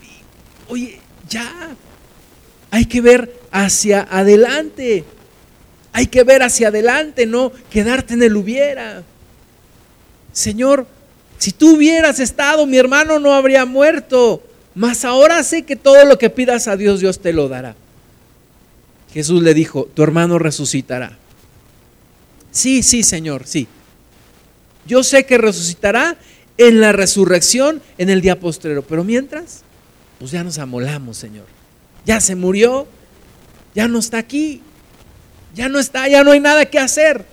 Speaker 1: oye, ya, hay que ver hacia adelante. Hay que ver hacia adelante, no quedarte en el hubiera. Señor, si tú hubieras estado, mi hermano no habría muerto. Mas ahora sé que todo lo que pidas a Dios, Dios te lo dará. Jesús le dijo, tu hermano resucitará. Sí, sí, Señor, sí. Yo sé que resucitará en la resurrección en el día postrero, pero mientras, pues ya nos amolamos, Señor ya se murió, ya no está aquí, ya no está, ya no hay nada que hacer.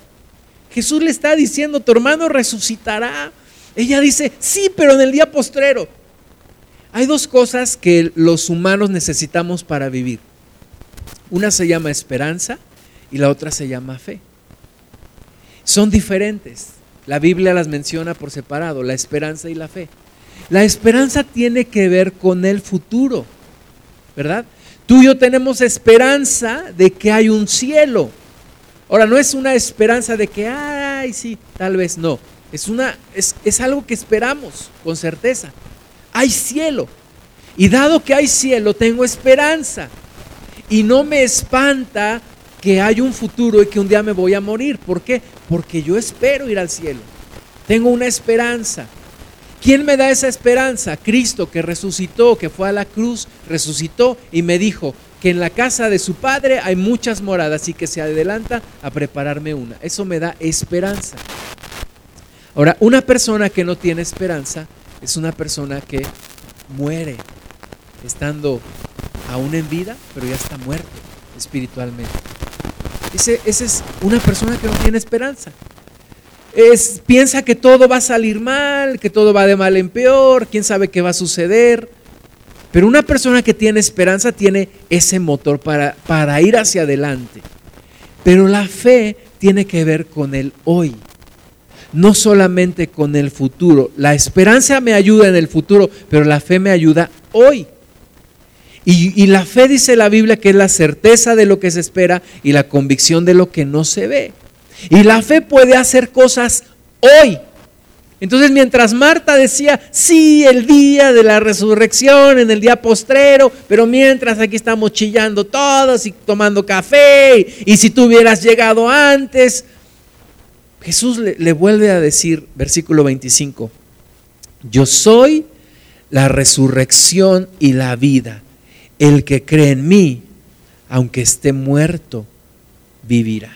Speaker 1: Jesús le está diciendo, tu hermano resucitará. Ella dice, sí, pero en el día postrero. Hay dos cosas que los humanos necesitamos para vivir. Una se llama esperanza y la otra se llama fe. Son diferentes. La Biblia las menciona por separado, la esperanza y la fe. La esperanza tiene que ver con el futuro, ¿verdad? Tú y yo tenemos esperanza de que hay un cielo. Ahora, no es una esperanza de que, ay, sí, tal vez no. Es, una, es, es algo que esperamos con certeza. Hay cielo. Y dado que hay cielo, tengo esperanza. Y no me espanta que hay un futuro y que un día me voy a morir. ¿Por qué? Porque yo espero ir al cielo. Tengo una esperanza. ¿Quién me da esa esperanza? Cristo que resucitó, que fue a la cruz, resucitó y me dijo que en la casa de su padre hay muchas moradas y que se adelanta a prepararme una. Eso me da esperanza. Ahora, una persona que no tiene esperanza es una persona que muere estando aún en vida, pero ya está muerto espiritualmente. Ese, esa es una persona que no tiene esperanza piensa que todo va a salir mal, que todo va de mal en peor, quién sabe qué va a suceder. Pero una persona que tiene esperanza tiene ese motor para, para ir hacia adelante. Pero la fe tiene que ver con el hoy, no solamente con el futuro. La esperanza me ayuda en el futuro, pero la fe me ayuda hoy. Y, la fe dice la Biblia que es la certeza de lo que se espera y la convicción de lo que no se ve. Y la fe puede hacer cosas hoy. Entonces mientras Marta decía, sí, el día de la resurrección, en el día postrero, pero mientras aquí estamos chillando todos y tomando café, y, si tú hubieras llegado antes, Jesús le vuelve a decir, versículo 25, yo soy la resurrección y la vida. El que cree en mí, aunque esté muerto, vivirá.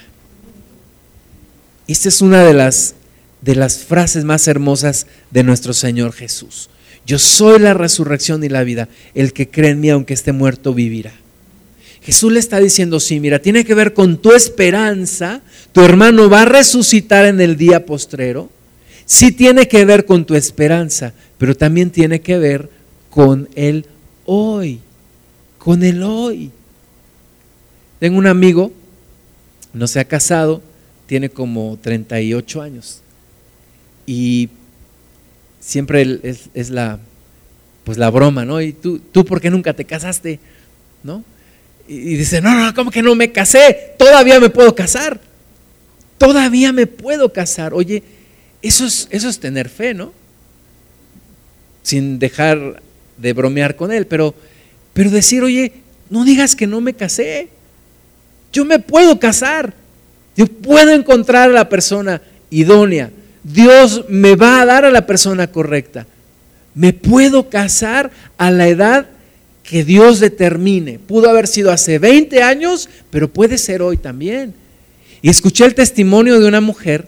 Speaker 1: Esta es una de las de las frases más hermosas de nuestro Señor Jesús. Yo soy la resurrección y la vida. El que cree en mí, aunque esté muerto, vivirá. Jesús le está diciendo, sí, mira, tiene que ver con tu esperanza. Tu hermano va a resucitar en el día postrero. Sí tiene que ver con tu esperanza, pero también tiene que ver con el hoy. Con el hoy. Tengo un amigo, no se ha casado, tiene como 38 años. Y siempre es, la, pues la broma, ¿no? Y tú, tú, ¿por qué nunca te casaste? ¿No? Y, dice, no, no, ¿cómo que no me casé? Todavía me puedo casar. Todavía me puedo casar. Oye, eso es, eso es tener fe, ¿no? Sin dejar de bromear con él, pero, pero decir, oye, no digas que no me casé. Yo me puedo casar. Yo puedo encontrar a la persona idónea. Dios me va a dar a la persona correcta. Me puedo casar a la edad que Dios determine. Pudo haber sido hace 20 años, pero puede ser hoy también. Y escuché el testimonio de una mujer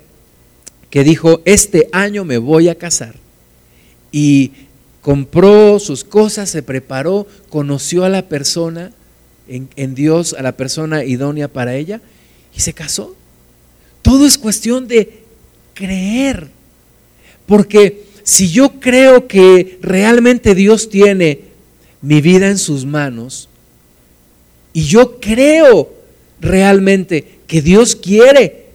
Speaker 1: que dijo, este año me voy a casar. Y compró sus cosas, se preparó, conoció a la persona en, en Dios, a la persona idónea para ella, y se casó. Todo es cuestión de creer. Porque si yo creo que realmente Dios tiene mi vida en sus manos, y yo creo realmente que Dios quiere,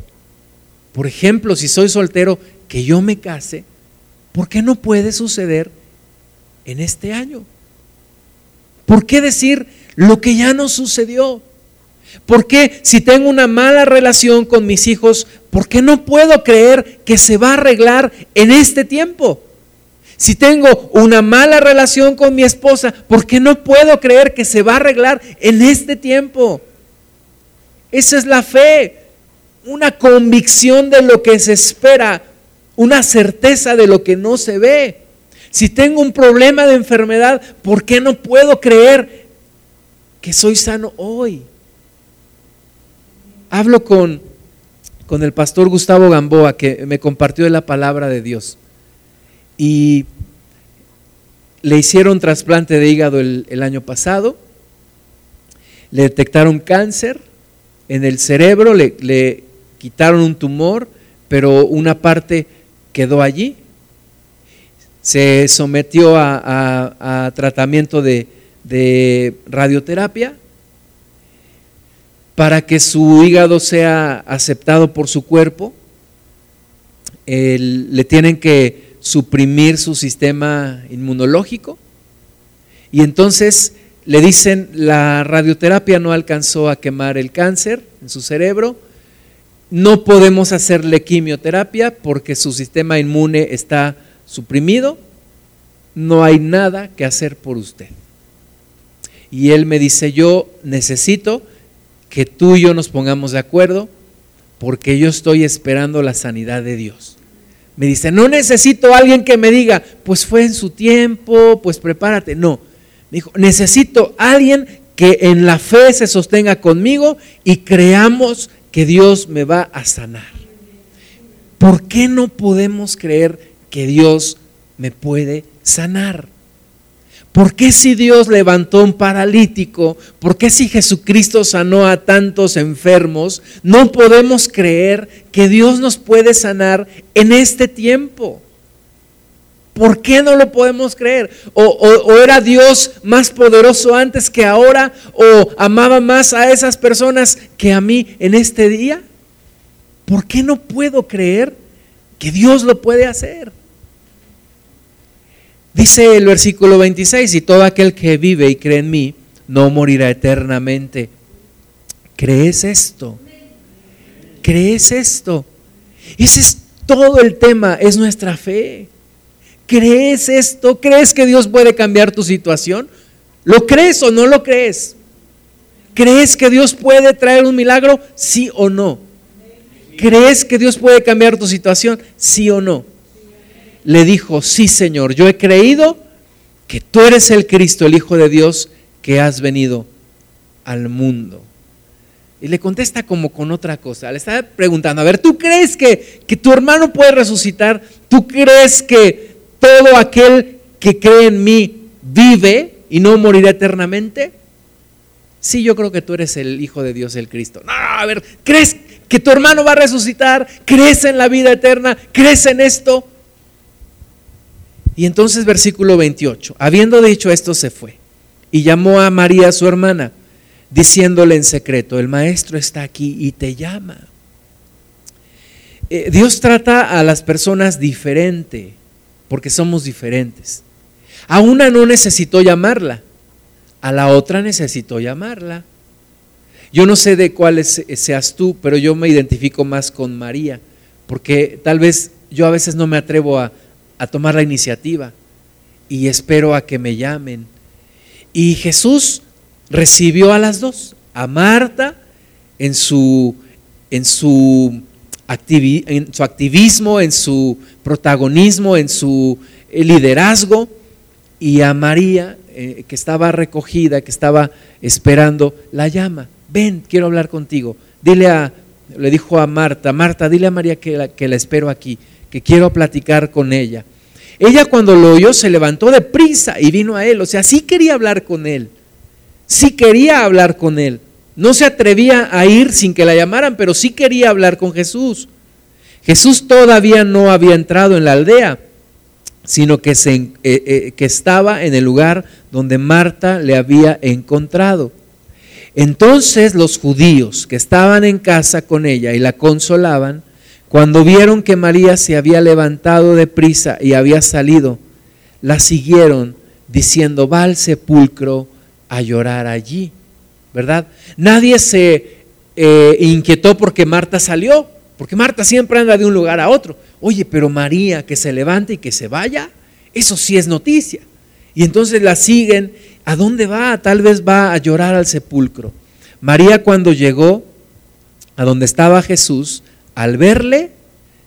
Speaker 1: por ejemplo, si soy soltero, que yo me case, ¿por qué no puede suceder en este año? ¿Por qué decir lo que ya no sucedió? ¿Por qué si tengo una mala relación con mis hijos, por qué no puedo creer que se va a arreglar en este tiempo? Si tengo una mala relación con mi esposa, ¿por qué no puedo creer que se va a arreglar en este tiempo? Esa es la fe, una convicción de lo que se espera, una certeza de lo que no se ve. Si tengo un problema de enfermedad, ¿por qué no puedo creer que soy sano hoy? hablo con, con el pastor Gustavo Gamboa, que me compartió la palabra de Dios. Y le hicieron trasplante de hígado el, año pasado, le detectaron cáncer en el cerebro, le, quitaron un tumor, pero una parte quedó allí. Se sometió a, tratamiento de, radioterapia para que su hígado sea aceptado por su cuerpo, le tienen que suprimir su sistema inmunológico. Y entonces le dicen la radioterapia no alcanzó a quemar el cáncer en su cerebro, no podemos hacerle quimioterapia porque su sistema inmune está suprimido, no hay nada que hacer por usted. Y él me dice, yo necesito que tú y yo nos pongamos de acuerdo porque yo estoy esperando la sanidad de Dios. Me dice, no necesito a alguien que me diga, pues fue en su tiempo, pues prepárate. No, me dijo, necesito a alguien que en la fe se sostenga conmigo y creamos que Dios me va a sanar. ¿Por qué no podemos creer que Dios me puede sanar? ¿Por qué si Dios levantó un paralítico? ¿Por qué si Jesucristo sanó a tantos enfermos? No podemos creer que Dios nos puede sanar en este tiempo. ¿Por qué no lo podemos creer? O, era Dios más poderoso antes que ahora? ¿O amaba más a esas personas que a mí en este día? ¿Por qué no puedo creer que Dios lo puede hacer? Dice el versículo 26, y todo aquel que vive y cree en mí no morirá eternamente. ¿Crees esto? ¿Crees esto? Esa es Todo el tema es nuestra fe. ¿Crees esto? ¿Crees que Dios puede cambiar tu situación? ¿Lo crees o no lo crees? ¿Crees que Dios puede traer un milagro? Sí o no. ¿Crees que Dios puede cambiar tu situación? Sí o no. Le dijo, sí Señor, yo he creído que tú eres el Cristo, el Hijo de Dios, que has venido al mundo. Y le contesta como con otra cosa. Le está preguntando, a ver, ¿tú crees que, que tu hermano puede resucitar? ¿Tú crees que todo aquel que cree en mí vive y no morirá eternamente? Sí, yo creo que tú eres el Hijo de Dios, el Cristo. No, a ver, ¿crees que tu hermano va a resucitar? ¿Crees en la vida eterna? ¿Crees en esto? Y entonces versículo 28, habiendo dicho esto se fue y llamó a María su hermana, diciéndole en secreto, el maestro está aquí y te llama. Eh, Dios trata a las personas diferente, porque somos diferentes. A una no necesitó llamarla, a la otra necesitó llamarla. Yo no sé de cuál seas tú, pero yo me identifico más con María, porque tal vez yo a veces no me atrevo a, a tomar la iniciativa y espero a que me llamen. Y Jesús recibió a las dos, a Marta en su, en su, en su activismo, en su protagonismo, en su liderazgo, y a María, eh, que estaba recogida, que estaba esperando, la llama. Ven, quiero hablar contigo. Dile a, le dijo a Marta, Marta, dile a María que que la espero aquí, que quiero platicar con ella. Ella cuando lo oyó se levantó de prisa y vino a él. O sea, sí quería hablar con él. Sí quería hablar con él. No se atrevía a ir sin que la llamaran, pero sí quería hablar con Jesús. Jesús todavía no había entrado en la aldea, sino que, se, eh, eh, que estaba en el lugar donde Marta le había encontrado. Entonces los judíos que estaban en casa con ella y la consolaban, cuando vieron que María se había levantado de prisa y había salido, la siguieron diciendo, va al sepulcro a llorar allí, ¿verdad? Nadie se eh, inquietó porque Marta salió, porque Marta siempre anda de un lugar a otro. Oye, pero María que se levante y que se vaya, eso sí es noticia. Y entonces la siguen, ¿a dónde va? Tal vez va a llorar al sepulcro. María cuando llegó a donde estaba Jesús, al verle,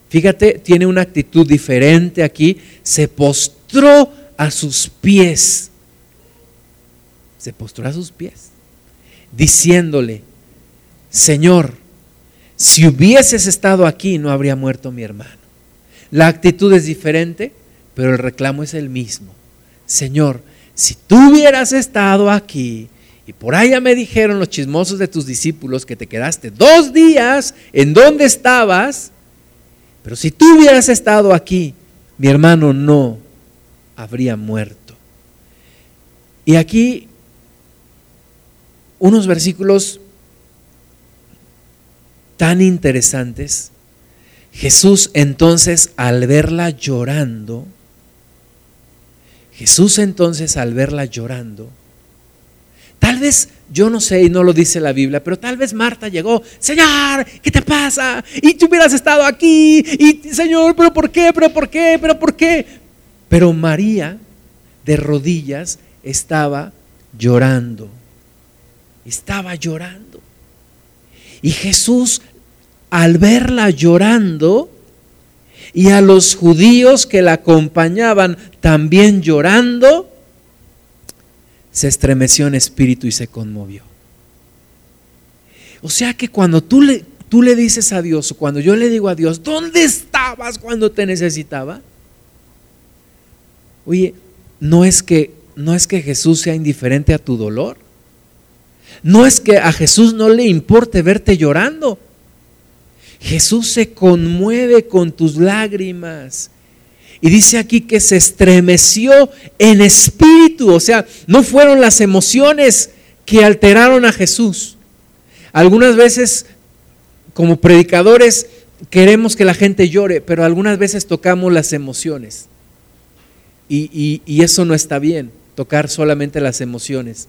Speaker 1: fíjate, tiene una actitud diferente aquí, se postró a sus pies. Se postró a sus pies, diciéndole, Señor, si hubieses estado aquí no habría muerto mi hermano. La actitud es diferente, pero el reclamo es el mismo. Señor, si tú hubieras estado aquí, y por allá me dijeron los chismosos de tus discípulos que te quedaste dos días en donde estabas, pero si tú hubieras estado aquí, mi hermano no habría muerto. Y aquí unos versículos tan interesantes. Jesús entonces al verla llorando, Jesús entonces al verla llorando, Tal vez, yo no sé y no lo dice la Biblia, pero tal vez Marta llegó, Señor, ¿qué te pasa? Y tú hubieras estado aquí, y Señor, pero ¿por qué? ¿Pero por qué? ¿Pero por qué? Pero María, de rodillas, estaba llorando. Estaba llorando. Y Jesús, al verla llorando, y a los judíos que la acompañaban también llorando, se estremeció en espíritu y se conmovió. O sea que cuando tú le, tú le dices a Dios, o cuando yo le digo a Dios, ¿dónde estabas cuando te necesitaba? Oye, no es que no es que Jesús sea indiferente a tu dolor. No es que a Jesús no le importe verte llorando. Jesús se conmueve con tus lágrimas. Y dice aquí que se estremeció en espíritu, o sea, no fueron las emociones que alteraron a Jesús. Algunas veces, como predicadores, queremos que la gente llore, pero algunas veces tocamos las emociones. Y, y eso no está bien, tocar solamente las emociones.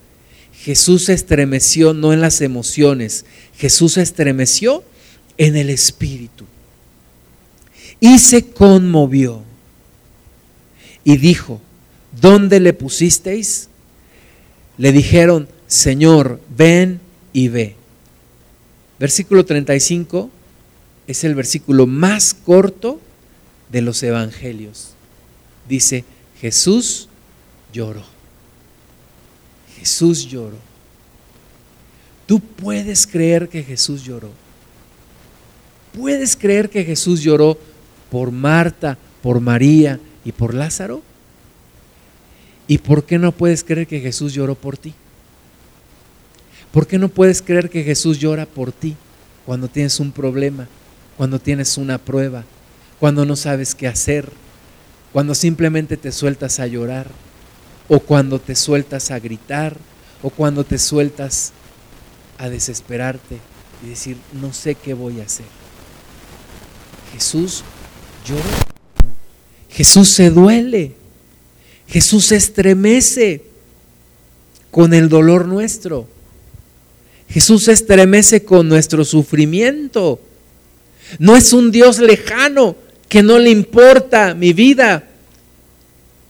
Speaker 1: Jesús se estremeció no en las emociones, Jesús se estremeció en el espíritu. y se conmovió y dijo, ¿dónde le pusisteis? Le dijeron, Señor, ven y ve. Versículo 35 es el versículo más corto de los evangelios. Dice, Jesús lloró. Jesús lloró. Tú puedes creer que Jesús lloró. ¿Puedes creer que Jesús lloró por Marta, por María y por Lázaro? ¿Y por qué no puedes creer que Jesús lloró por ti? ¿Por qué no puedes creer que Jesús llora por ti cuando tienes un problema, cuando tienes una prueba, cuando no sabes qué hacer, cuando simplemente te sueltas a llorar, o cuando te sueltas a gritar, o cuando te sueltas a desesperarte y decir, no sé qué voy a hacer? Jesús llora. Jesús se duele. Jesús se estremece con el dolor nuestro. Jesús se estremece con nuestro sufrimiento. No es un Dios lejano que no le importa mi vida,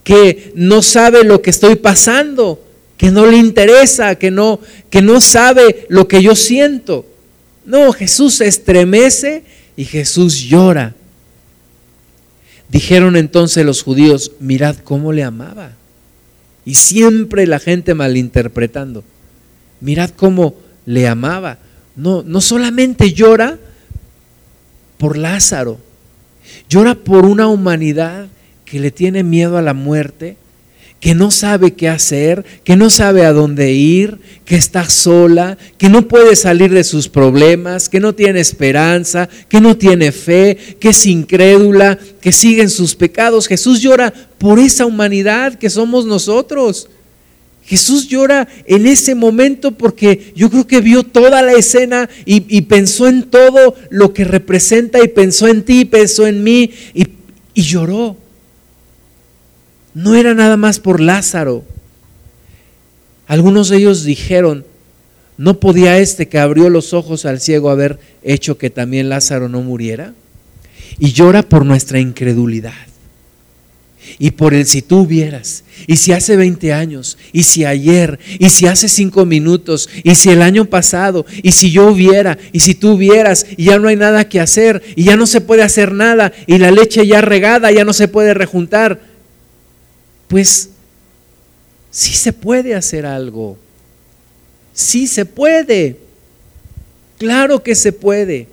Speaker 1: que no sabe lo que estoy pasando, que no le interesa, que no, que no sabe lo que yo siento. No, Jesús se estremece y Jesús llora. Dijeron entonces los judíos, mirad cómo le amaba. Y siempre la gente malinterpretando. Mirad cómo le amaba. No, no solamente llora por Lázaro, llora por una humanidad que le tiene miedo a la muerte, que no sabe qué hacer, que no sabe a dónde ir, que está sola, que no puede salir de sus problemas, que no tiene esperanza, que no tiene fe, que es incrédula, que sigue en sus pecados. Jesús llora por esa humanidad que somos nosotros. Jesús llora en ese momento porque yo creo que vio toda la escena y, pensó en todo lo que representa y pensó en ti, pensó en mí y lloró no era nada más por Lázaro. Algunos de ellos dijeron, ¿no podía este que abrió los ojos al ciego haber hecho que también Lázaro no muriera? Y llora por nuestra incredulidad. Y por el si tú hubieras, y si hace 20 años, y si ayer, y si hace 5 minutos, y si el año pasado, y si yo hubiera, y si tú hubieras, y ya no hay nada que hacer, y ya no se puede hacer nada, y la leche ya regada ya no se puede rejuntar pues sí se puede hacer algo. Sí se puede. Claro que se puede.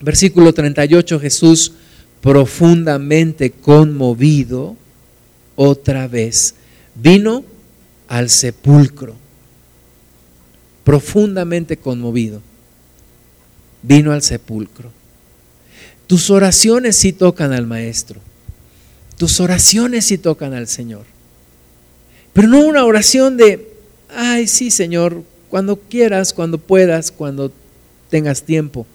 Speaker 1: Versículo 38, Jesús profundamente conmovido, otra vez, vino al sepulcro. Profundamente conmovido. Vino al sepulcro. Tus oraciones sí tocan al Maestro. Tus oraciones sí tocan al Señor. Pero no una oración de, ay, sí, Señor, cuando quieras, cuando puedas, cuando tengas tiempo.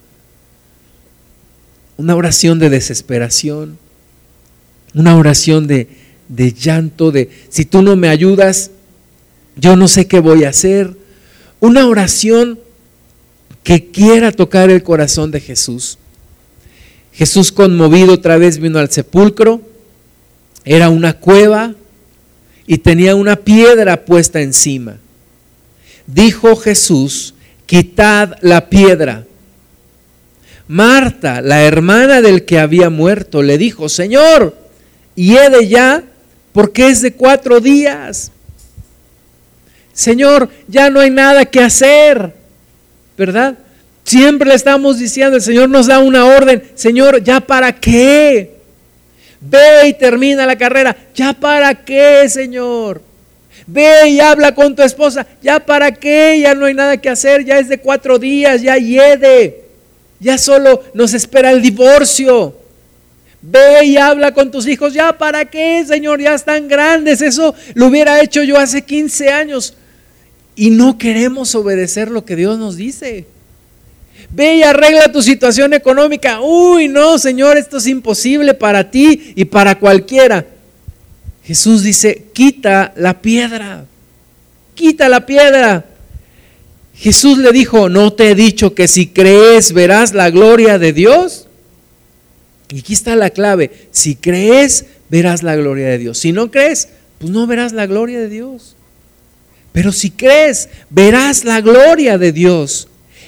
Speaker 1: Una oración de desesperación, una oración de, de llanto, de, si tú no me ayudas, yo no sé qué voy a hacer. Una oración que quiera tocar el corazón de Jesús. Jesús conmovido otra vez vino al sepulcro era una cueva y tenía una piedra puesta encima. Dijo Jesús, quitad la piedra. Marta, la hermana del que había muerto, le dijo, Señor, hiede ya, porque es de cuatro días. Señor, ya no hay nada que hacer, ¿verdad? Siempre le estamos diciendo, el Señor nos da una orden, Señor, ¿ya para qué? Ve y termina la carrera. ¿Ya para qué, Señor? Ve y habla con tu esposa. ¿Ya para qué? Ya no hay nada que hacer. Ya es de cuatro días. Ya hiede. Ya solo nos espera el divorcio. Ve y habla con tus hijos. ¿Ya para qué, Señor? Ya están grandes. Eso lo hubiera hecho yo hace 15 años. Y no queremos obedecer lo que Dios nos dice. Ve y arregla tu situación económica. Uy, no, Señor, esto es imposible para ti y para cualquiera. Jesús dice, quita la piedra, quita la piedra. Jesús le dijo, ¿no te he dicho que si crees verás la gloria de Dios? Y aquí está la clave. Si crees, verás la gloria de Dios. Si no crees, pues no verás la gloria de Dios. Pero si crees, verás la gloria de Dios.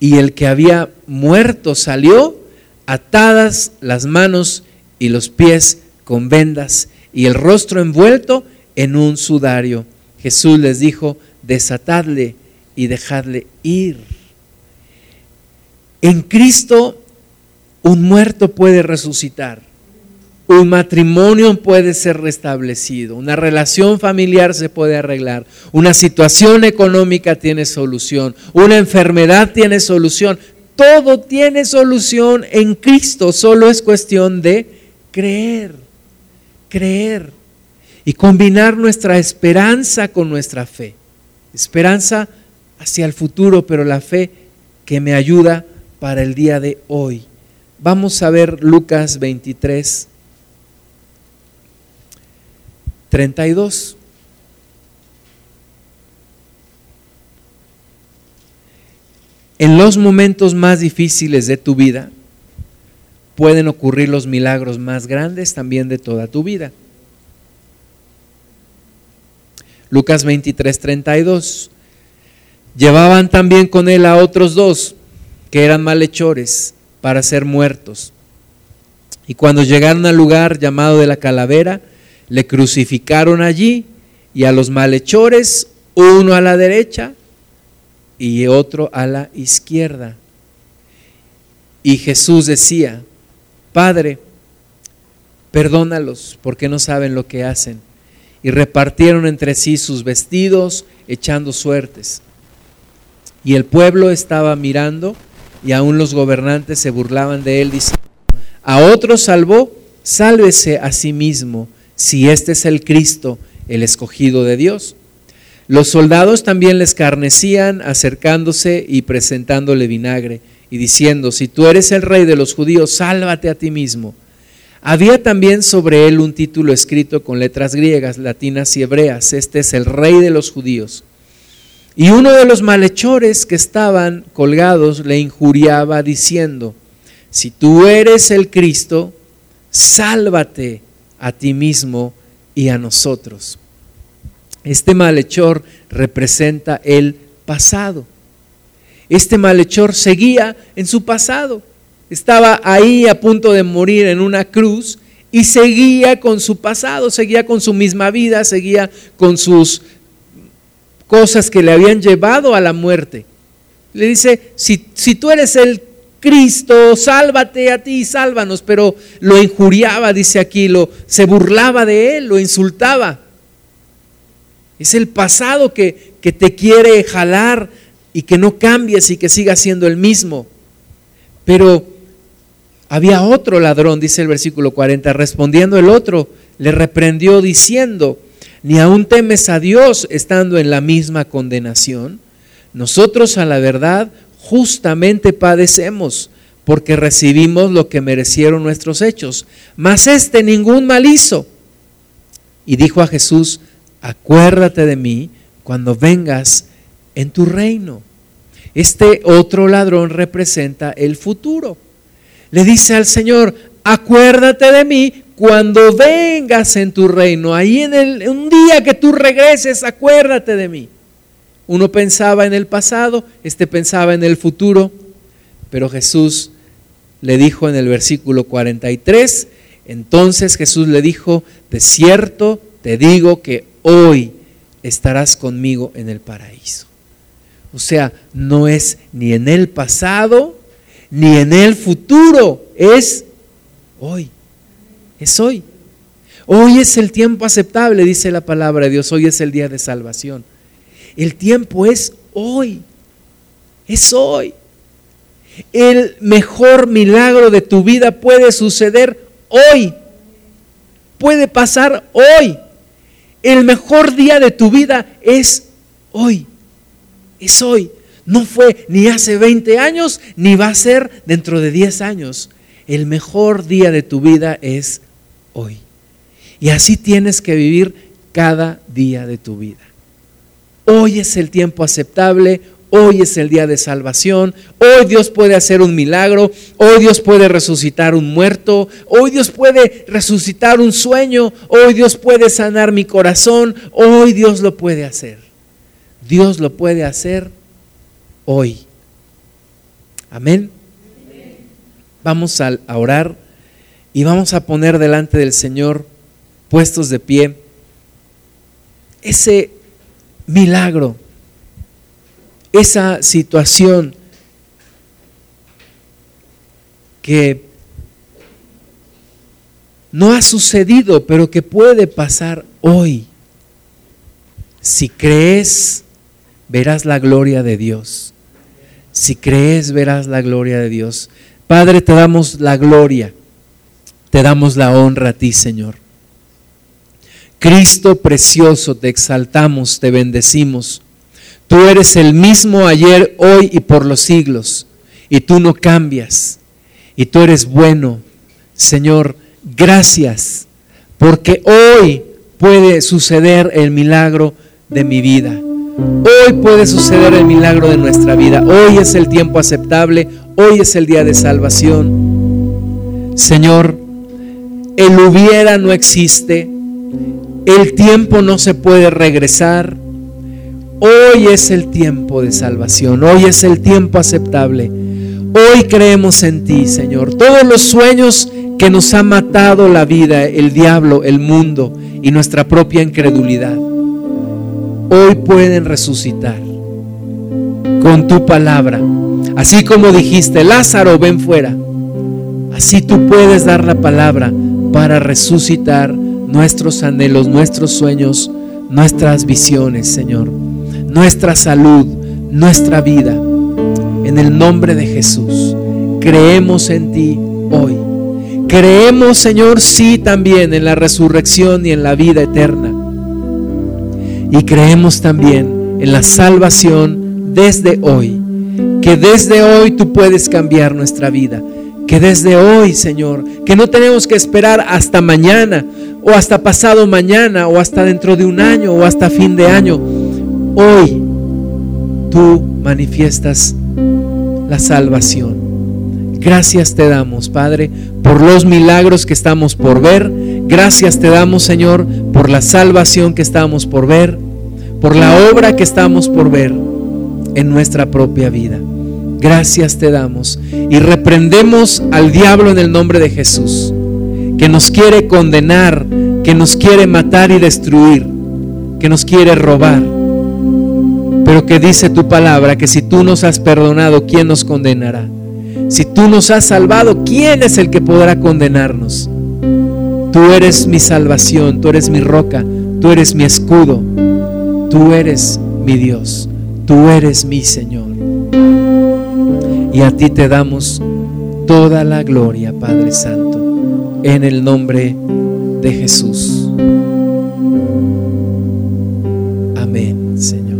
Speaker 1: Y el que había muerto salió, atadas las manos y los pies con vendas, y el rostro envuelto en un sudario. Jesús les dijo, desatadle y dejadle ir. En Cristo un muerto puede resucitar un matrimonio puede ser restablecido, una relación familiar se puede arreglar, una situación económica tiene solución, una enfermedad tiene solución, todo tiene solución en Cristo, solo es cuestión de creer, creer y combinar nuestra esperanza con nuestra fe. Esperanza hacia el futuro, pero la fe que me ayuda para el día de hoy. Vamos a ver Lucas 23, 32. En los momentos más difíciles de tu vida pueden ocurrir los milagros más grandes también de toda tu vida. Lucas 23, 32. Llevaban también con él a otros dos que eran malhechores para ser muertos. Y cuando llegaron al lugar llamado de la calavera, le crucificaron allí y a los malhechores, uno a la derecha y otro a la izquierda. Y Jesús decía, Padre, perdónalos porque no saben lo que hacen. Y repartieron entre sí sus vestidos, echando suertes. Y el pueblo estaba mirando y aún los gobernantes se burlaban de él, diciendo, a otro salvó, sálvese a sí mismo si este es el Cristo, el escogido de Dios. Los soldados también le escarnecían, acercándose y presentándole vinagre, y diciendo, si tú eres el rey de los judíos, sálvate a ti mismo. Había también sobre él un título escrito con letras griegas, latinas y hebreas, este es el rey de los judíos. Y uno de los malhechores que estaban colgados le injuriaba diciendo, si tú eres el Cristo, sálvate a ti mismo y a nosotros. Este malhechor representa el pasado. Este malhechor seguía en su pasado. Estaba ahí a punto de morir en una cruz y seguía con su pasado, seguía con su misma vida, seguía con sus cosas que le habían llevado a la muerte. Le dice, si, si tú eres el Cristo, sálvate a ti, sálvanos, pero lo injuriaba, dice aquí, lo, se burlaba de él, lo insultaba. Es el pasado que, que te quiere jalar y que no cambies y que siga siendo el mismo. Pero había otro ladrón, dice el versículo 40, respondiendo el otro, le reprendió diciendo, ni aún temes a Dios estando en la misma condenación. Nosotros a la verdad justamente padecemos, porque recibimos lo que merecieron nuestros hechos, mas este ningún mal hizo. Y dijo a Jesús, acuérdate de mí cuando vengas en tu reino. Este otro ladrón representa el futuro. Le dice al Señor, acuérdate de mí cuando vengas en tu reino. Ahí en el un día que tú regreses, acuérdate de mí. Uno pensaba en el pasado, este pensaba en el futuro, pero Jesús le dijo en el versículo 43, entonces Jesús le dijo, de cierto te digo que hoy estarás conmigo en el paraíso. O sea, no es ni en el pasado ni en el futuro, es hoy. Es hoy. Hoy es el tiempo aceptable, dice la palabra de Dios. Hoy es el día de salvación. El tiempo es hoy. Es hoy. El mejor milagro de tu vida puede suceder hoy. Puede pasar hoy. El mejor día de tu vida es hoy. Es hoy. No fue ni hace 20 años, ni va a ser dentro de 10 años. El mejor día de tu vida es hoy. Y así tienes que vivir cada día de tu vida. Hoy es el tiempo aceptable, hoy es el día de salvación, hoy Dios puede hacer un milagro, hoy Dios puede resucitar un muerto, hoy Dios puede resucitar un sueño, hoy Dios puede sanar mi corazón, hoy Dios lo puede hacer. Dios lo puede hacer hoy. Amén. Vamos a orar y vamos a poner delante del Señor, puestos de pie, ese milagro, esa situación que no ha sucedido, pero que puede pasar hoy. Si crees, verás la gloria de Dios. Si crees, verás la gloria de Dios. Padre, te damos la gloria, te damos la honra a ti, Señor. Cristo precioso, te exaltamos, te bendecimos. Tú eres el mismo ayer, hoy y por los siglos. Y tú no cambias. Y tú eres bueno. Señor, gracias. Porque hoy puede suceder el milagro de mi vida. Hoy puede suceder el milagro de nuestra vida. Hoy es el tiempo aceptable. Hoy es el día de salvación. Señor, el hubiera no existe. El tiempo no se puede regresar. Hoy es el tiempo de salvación. Hoy es el tiempo aceptable. Hoy creemos en ti, Señor. Todos los sueños que nos ha matado la vida, el diablo, el mundo y nuestra propia incredulidad, hoy pueden resucitar con tu palabra. Así como dijiste, Lázaro, ven fuera. Así tú puedes dar la palabra para resucitar nuestros anhelos, nuestros sueños, nuestras visiones, Señor, nuestra salud, nuestra vida. En el nombre de Jesús, creemos en ti hoy. Creemos, Señor, sí también en la resurrección y en la vida eterna. Y creemos también en la salvación desde hoy. Que desde hoy tú puedes cambiar nuestra vida. Que desde hoy, Señor, que no tenemos que esperar hasta mañana o hasta pasado mañana o hasta dentro de un año o hasta fin de año. Hoy tú manifiestas la salvación. Gracias te damos, Padre, por los milagros que estamos por ver. Gracias te damos, Señor, por la salvación que estamos por ver, por la obra que estamos por ver en nuestra propia vida. Gracias te damos y reprendemos al diablo en el nombre de Jesús que nos quiere condenar, que nos quiere matar y destruir, que nos quiere robar. Pero que dice tu palabra que si tú nos has perdonado, ¿quién nos condenará? Si tú nos has salvado, ¿quién es el que podrá condenarnos? Tú eres mi salvación, tú eres mi roca, tú eres mi escudo, tú eres mi Dios, tú eres mi Señor. Y a ti te damos toda la gloria, Padre Santo en el nombre de Jesús. Amén, Señor.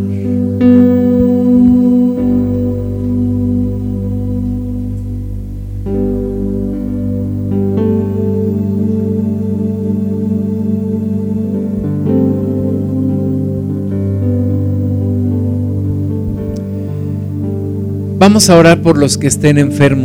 Speaker 1: Vamos a orar por los que estén enfermos.